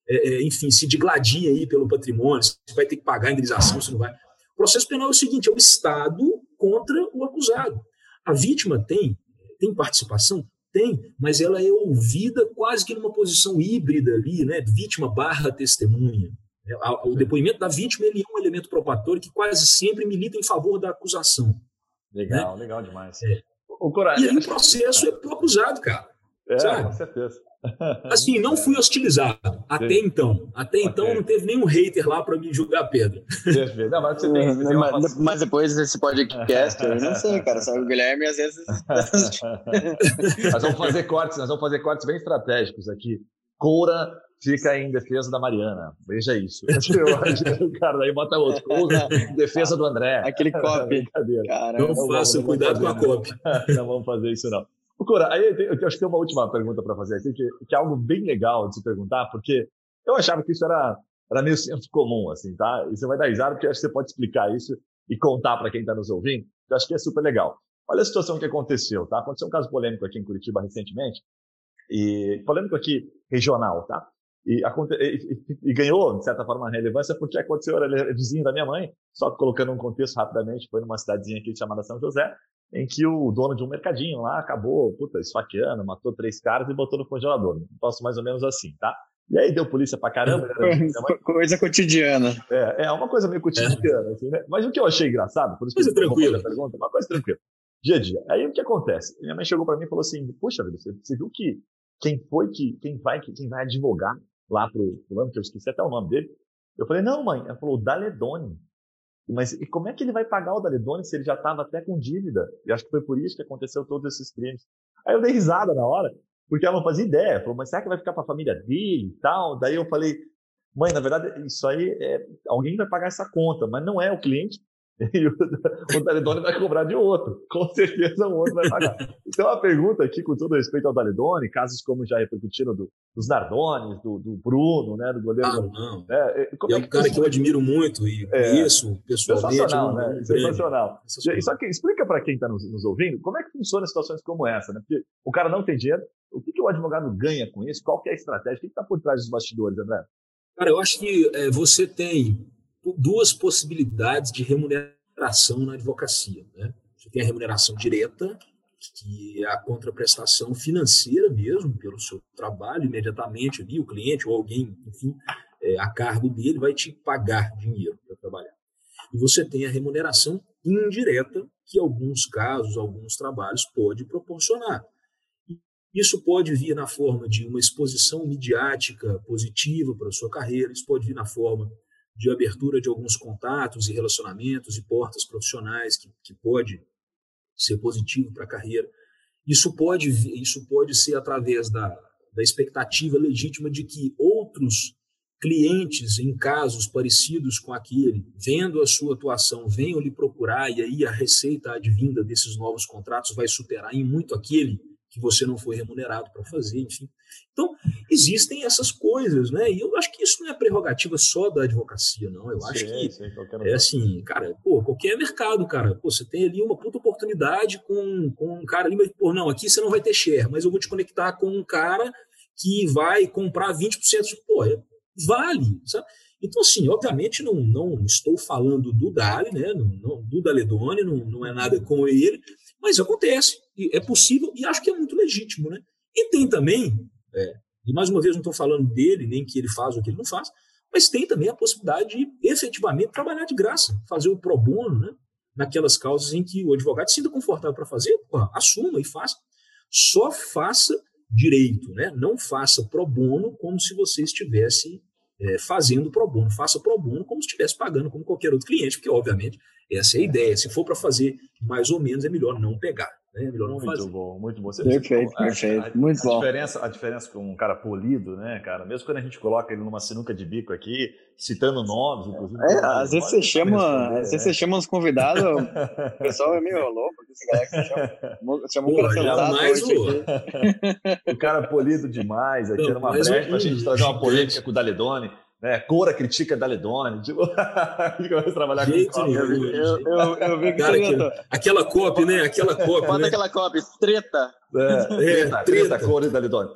é, é enfim, se digladiem aí pelo patrimônio, você vai ter que pagar a indenização, você não vai. O processo penal é o seguinte: é o Estado contra o acusado. A vítima tem, tem participação? Tem, mas ela é ouvida quase que numa posição híbrida ali, né? Vítima barra testemunha. É, o depoimento da vítima ele é um elemento probatório que quase sempre milita em favor da acusação. Legal, né? legal demais. É. O E aí o processo é pro acusado, cara. É, sabe? com certeza. Assim, não fui hostilizado até Sim. então. Até okay. então não teve nenhum hater lá para me julgar a pedra. Não, mas, você tem, você mas, mas, depois desse podcast, eu não sei, cara. Sabe, o Guilherme às vezes. nós vamos fazer cortes, nós vamos fazer cortes bem estratégicos aqui. Coura fica em defesa da Mariana. Veja isso. o cara daí bota outro. Coura em defesa do André. Aquele copy. não faça, cuidado com a copy. Não vamos fazer isso, não. Cora, aí eu, acho que tem uma última pergunta para fazer aqui, que, que, é algo bem legal de se perguntar, porque eu achava que isso era, era meio senso comum, assim, tá? E você vai dar risada, porque acho que você pode explicar isso e contar para quem está nos ouvindo, eu acho que é super legal. Olha a situação que aconteceu, tá? Aconteceu um caso polêmico aqui em Curitiba recentemente, e polêmico aqui regional, tá? E, e, e, ganhou, de certa forma, relevância porque aconteceu, era vizinho da minha mãe, só colocando um contexto rapidamente, foi numa cidadezinha aqui chamada São José, em que o dono de um mercadinho lá acabou, puta, esfaqueando, matou três caras e botou no congelador. Posso mais ou menos assim, tá? E aí deu polícia pra caramba. Né? Coisa cotidiana. É, é uma coisa meio cotidiana, assim, né? Mas o que eu achei engraçado, por isso coisa que eu tranquila. pergunta, uma coisa tranquila. Dia a dia. Aí o que acontece? Minha mãe chegou para mim e falou assim: Puxa vida, você, você viu que quem foi que, quem vai, quem vai advogar lá pro fulano, que eu esqueci até o nome dele? Eu falei, não, mãe. Ela falou, Daledoni. Mas e como é que ele vai pagar o Daledoni se ele já estava até com dívida? E acho que foi por isso que aconteceu todos esses crimes. Aí eu dei risada na hora, porque ela não fazia ideia. Falou, mas será que vai ficar para a família dele e tal? Daí eu falei, mãe, na verdade, isso aí é. Alguém vai pagar essa conta, mas não é o cliente, e o, o Daledoni vai cobrar de outro. Com certeza o outro vai pagar. Então a pergunta aqui, com todo respeito ao Daledoni, casos como já repercutiram do, dos Nardones, do, do, Bruno, né, do goleiro. Ah, não. Né, é, é um cara que eu admiro muito e é, conheço pessoalmente. Sensacional, né? Sensacional. sensacional. Só que explica para quem está nos, nos, ouvindo como é que funciona situações como essa, né? Porque o cara não tem dinheiro, o que, que o advogado ganha com isso? Qual que é a estratégia? O que está por trás dos bastidores, André? Cara, eu acho que é, você tem duas possibilidades de remuneração na advocacia. Né? Você tem a remuneração direta, que é a contraprestação financeira mesmo, pelo seu trabalho, imediatamente ali, o cliente ou alguém, enfim, é, a cargo dele vai te pagar dinheiro para trabalhar. E você tem a remuneração indireta, que alguns casos, alguns trabalhos pode proporcionar. Isso pode vir na forma de uma exposição midiática positiva para a sua carreira, isso pode vir na forma de abertura de alguns contatos e relacionamentos e portas profissionais que, que pode ser positivo para a carreira. Isso pode, isso pode ser através da, da expectativa legítima de que outros clientes em casos parecidos com aquele, vendo a sua atuação, venham lhe procurar e aí a receita advinda desses novos contratos vai superar em muito aquele que você não foi remunerado para fazer, enfim. Então, existem essas coisas, né? E eu acho que isso não é prerrogativa só da advocacia, não. Eu acho sim, que sim, é assim, cara, pô, qualquer mercado, cara, pô, você tem ali uma puta oportunidade com, com um cara ali, mas, pô, não, aqui você não vai ter share, mas eu vou te conectar com um cara que vai comprar 20%, de, pô, é, vale, sabe? Então, assim, obviamente não, não estou falando do Dali, né? Não, não, do Daledoni, não, não é nada com ele, mas acontece, é possível e acho que é muito legítimo. Né? E tem também, é, e mais uma vez não estou falando dele, nem que ele faz ou que ele não faz, mas tem também a possibilidade de efetivamente trabalhar de graça, fazer o pro bono, né? naquelas causas em que o advogado se sinta confortável para fazer, assuma e faça. Só faça direito, né? não faça pro bono como se você estivesse é, fazendo pro bono, faça pro bono como se estivesse pagando como qualquer outro cliente, porque obviamente essa é a ideia. Se for para fazer mais ou menos, é melhor não pegar. Né? É melhor muito fazer. bom, muito bom. Você perfeito, a, perfeito. A, muito a bom. Diferença, a diferença com um cara polido, né, cara? Mesmo quando a gente coloca ele numa sinuca de bico aqui, citando nomes, inclusive. É, às vezes você chama, às vezes você né? chama uns convidados, o pessoal é meio louco, esse galera que chama, chama um cara sentado mais o... o cara polido demais, aqui era uma brecha pra gente trazer uma polêmica com o Daledoni né? Cora critica Daledone, tipo, começa a trabalhar Jeito com Eu, eu, eu, eu vi que Cara, inventou. aquela copy, né? Aquela copy, Bota né? aquela cópia, treta. É, treta, treta, treta. Cora e Daledone.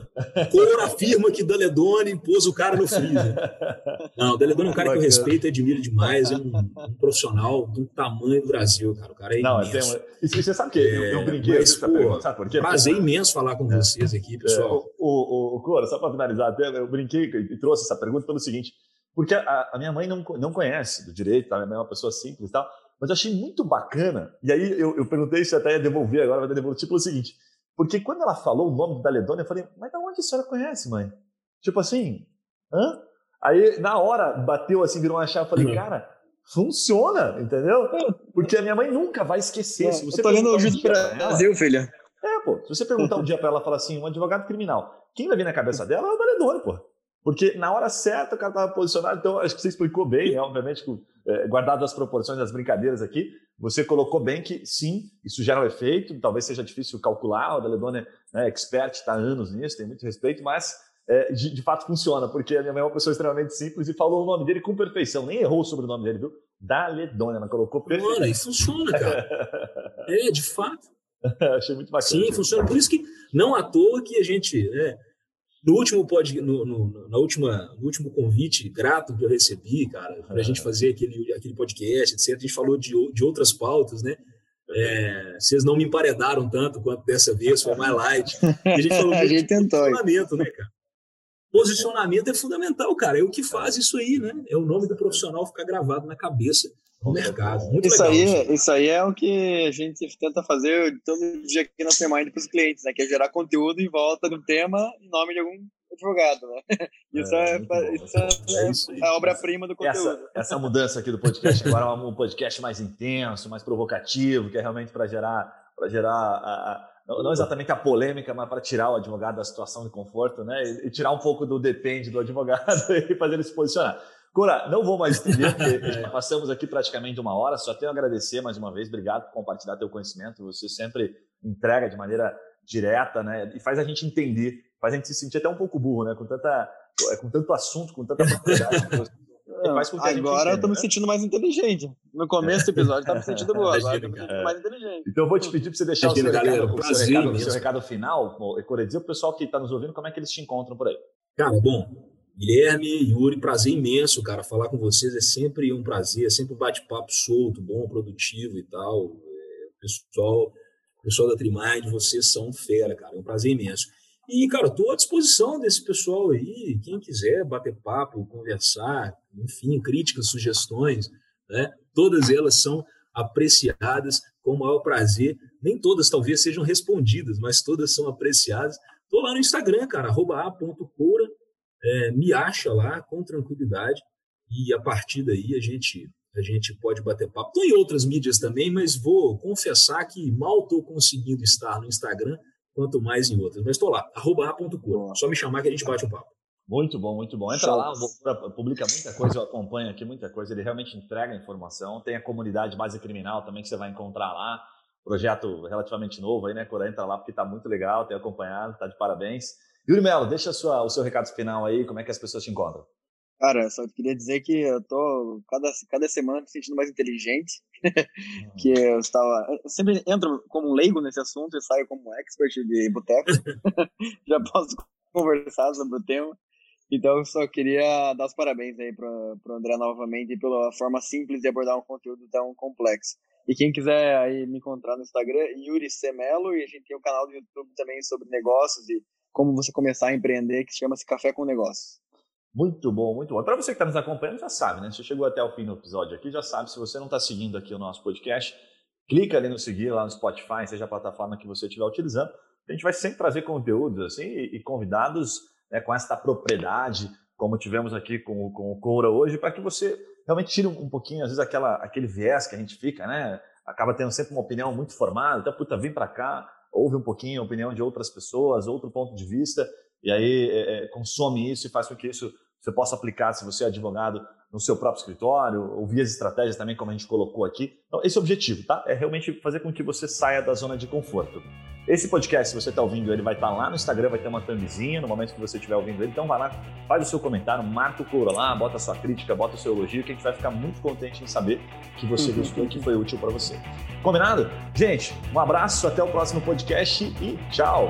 Cor afirma que Daledone pôs o cara no freezer. Não, o Daledone é um cara que eu respeito e admiro demais. É um, um profissional do tamanho do Brasil, cara. O cara é Não, imenso. tem uma... e você sabe que eu, eu É, brinquei mas, essa pô, pergunta, sabe por quê? Prazer imenso falar com vocês aqui, É, pessoal. o, o, o Cora, só para finalizar, até eu brinquei e trouxe essa pergunta pelo seguinte, porque a, a minha mãe não, não conhece do direito, tá? minha mãe é uma pessoa simples e tal, mas eu achei muito bacana, e aí eu, eu perguntei se até ia devolver agora, vai devolver, tipo o seguinte, porque quando ela falou o nome do Daledone, eu falei, mas da onde a senhora conhece, mãe? Tipo assim, hã? Aí, na hora, bateu assim, virou uma chave, eu falei, Uhum. cara, funciona, entendeu? Porque a minha mãe nunca vai esquecer. Se você eu tô lendo perguntar o um pra ela- Brasil, filho. é, pô. Se você perguntar um dia pra ela, falar assim, um advogado criminal, quem vai vir na cabeça dela é o Daledone, pô. Porque na hora certa o cara tava posicionado, então acho que você explicou bem, né? obviamente, é, guardado as proporções das brincadeiras aqui, você colocou bem que sim, isso gera um efeito, talvez seja difícil calcular, o Daledone é expert, está há anos nisso, tem muito respeito, mas é, de, de fato funciona, porque a minha mãe é uma pessoa extremamente simples e falou o nome dele com perfeição, nem errou sobre o nome dele, viu? Daledone, ela colocou Mano, perfeito. e funciona, cara. É, de fato. Achei muito bacana. Sim, funciona. Por isso que não à toa que a gente, né, no último pod, no, no- na última, no último convite grato que eu recebi, cara, para a É. gente fazer aquele, aquele podcast, etc. A gente falou de, de outras pautas, né? É, vocês não me emparedaram tanto quanto dessa vez, foi mais light. E a gente falou A gente tentou. posicionamento, né, cara? Posicionamento é fundamental, cara. É o que faz isso aí, né? É o nome do profissional ficar gravado na cabeça mercado. Muito Isso legal. aí, isso aí é o que a gente tenta fazer todo dia aqui na Semana para os clientes, né? Que é gerar conteúdo em volta do tema em nome de algum advogado, né? Isso É, é, isso é, É isso aí. a obra-prima do conteúdo. essa, essa mudança aqui do podcast agora é um podcast mais intenso, mais provocativo, que é realmente para gerar, para gerar a- a- não não exatamente a polêmica, mas para tirar o advogado da situação de conforto, né? E, e tirar um pouco do depende do advogado e fazer ele se posicionar. Cora, não vou mais estender, porque já passamos aqui praticamente uma hora. Só tenho a agradecer mais uma vez. Obrigado por compartilhar teu conhecimento. Você sempre entrega de maneira direta, né? E faz a gente entender, faz a gente se sentir até um pouco burro, né? Com tanta, com tanto assunto, com tanta propriedade. agora eu tô entenda, me né? sentindo mais inteligente. No começo do episódio eu tava me sentindo boa, agora eu tô me sentindo mais inteligente. Então eu vou te pedir para você deixar o seu, galera, recado, o seu, prazer recado, o seu recado final, Ecora, dizer pro pessoal que está nos ouvindo como é que eles te encontram por aí. Cara, bom, Guilherme, Yuri, prazer imenso, cara. Falar com vocês é sempre um prazer, é sempre um bate-papo solto, bom, produtivo e tal. É, pessoal, pessoal da Trimind, vocês são fera, cara. É um prazer imenso. E, cara, estou à disposição desse pessoal aí. Quem quiser bater papo, conversar, enfim, críticas, sugestões, né? Todas elas são apreciadas com o maior prazer. Nem todas talvez sejam respondidas, mas todas são apreciadas. Estou lá no Instagram, cara, arroba a.coura, é, me acha lá com tranquilidade e a partir daí a gente a gente pode bater papo. Estou em outras mídias também, mas vou confessar que mal estou conseguindo estar no Instagram, quanto mais em outras. Mas estou lá, arroba. Só me chamar que a gente bate um papo. Muito bom, muito bom. Entra Show. lá, o Bocura publica muita coisa, eu acompanho aqui muita coisa, ele realmente entrega informação. Tem a comunidade base criminal também que você vai encontrar lá. Projeto relativamente novo aí, né, Cora? Entra lá porque tá muito legal, tem acompanhado, tá de parabéns. Yuri Melo, deixa sua- o seu recado final aí, como é que as pessoas te encontram? Cara, só queria dizer que eu tô cada, cada semana me sentindo mais inteligente. que eu estava. Eu sempre entro como um leigo nesse assunto e saio como um expert de boteco. Já posso conversar sobre o tema. Então, eu só queria dar os parabéns aí pro, pro André novamente pela forma simples de abordar um conteúdo tão complexo. E quem quiser aí me encontrar no Instagram, Yuri Semelo, e a gente tem um canal do YouTube também sobre negócios e como você começar a empreender, que chama-se Café com Negócios. Muito bom, muito bom. Para você que está nos acompanhando, já sabe, né? Você chegou até o fim do episódio aqui, já sabe. Se você não está seguindo aqui o nosso podcast, clica ali no seguir lá no Spotify, seja a plataforma que você estiver utilizando. A gente vai sempre trazer conteúdos assim e, convidados né, com esta propriedade, como tivemos aqui com, o- com o Coura hoje, para que você realmente tire um, um pouquinho, às vezes, aquela, aquele viés que a gente fica, né? Acaba tendo sempre uma opinião muito formada. Então, puta, vem para cá, ouve um pouquinho a opinião de outras pessoas, outro ponto de vista, e aí é, é, consome isso e faz com que isso você possa aplicar, se você é advogado, no seu próprio escritório, ouvir as estratégias também, como a gente colocou aqui. Então, esse é o objetivo, tá? É realmente fazer com que você saia da zona de conforto. Esse podcast, se você está ouvindo ele, vai estar tá lá no Instagram, vai ter uma thumbzinha no momento que você estiver ouvindo ele. Então vai lá, faz o seu comentário, marca o couro lá, bota a sua crítica, bota o seu elogio, que a gente vai ficar muito contente em saber que você gostou e que foi útil para você. Combinado? Gente, um abraço, até o próximo podcast e tchau!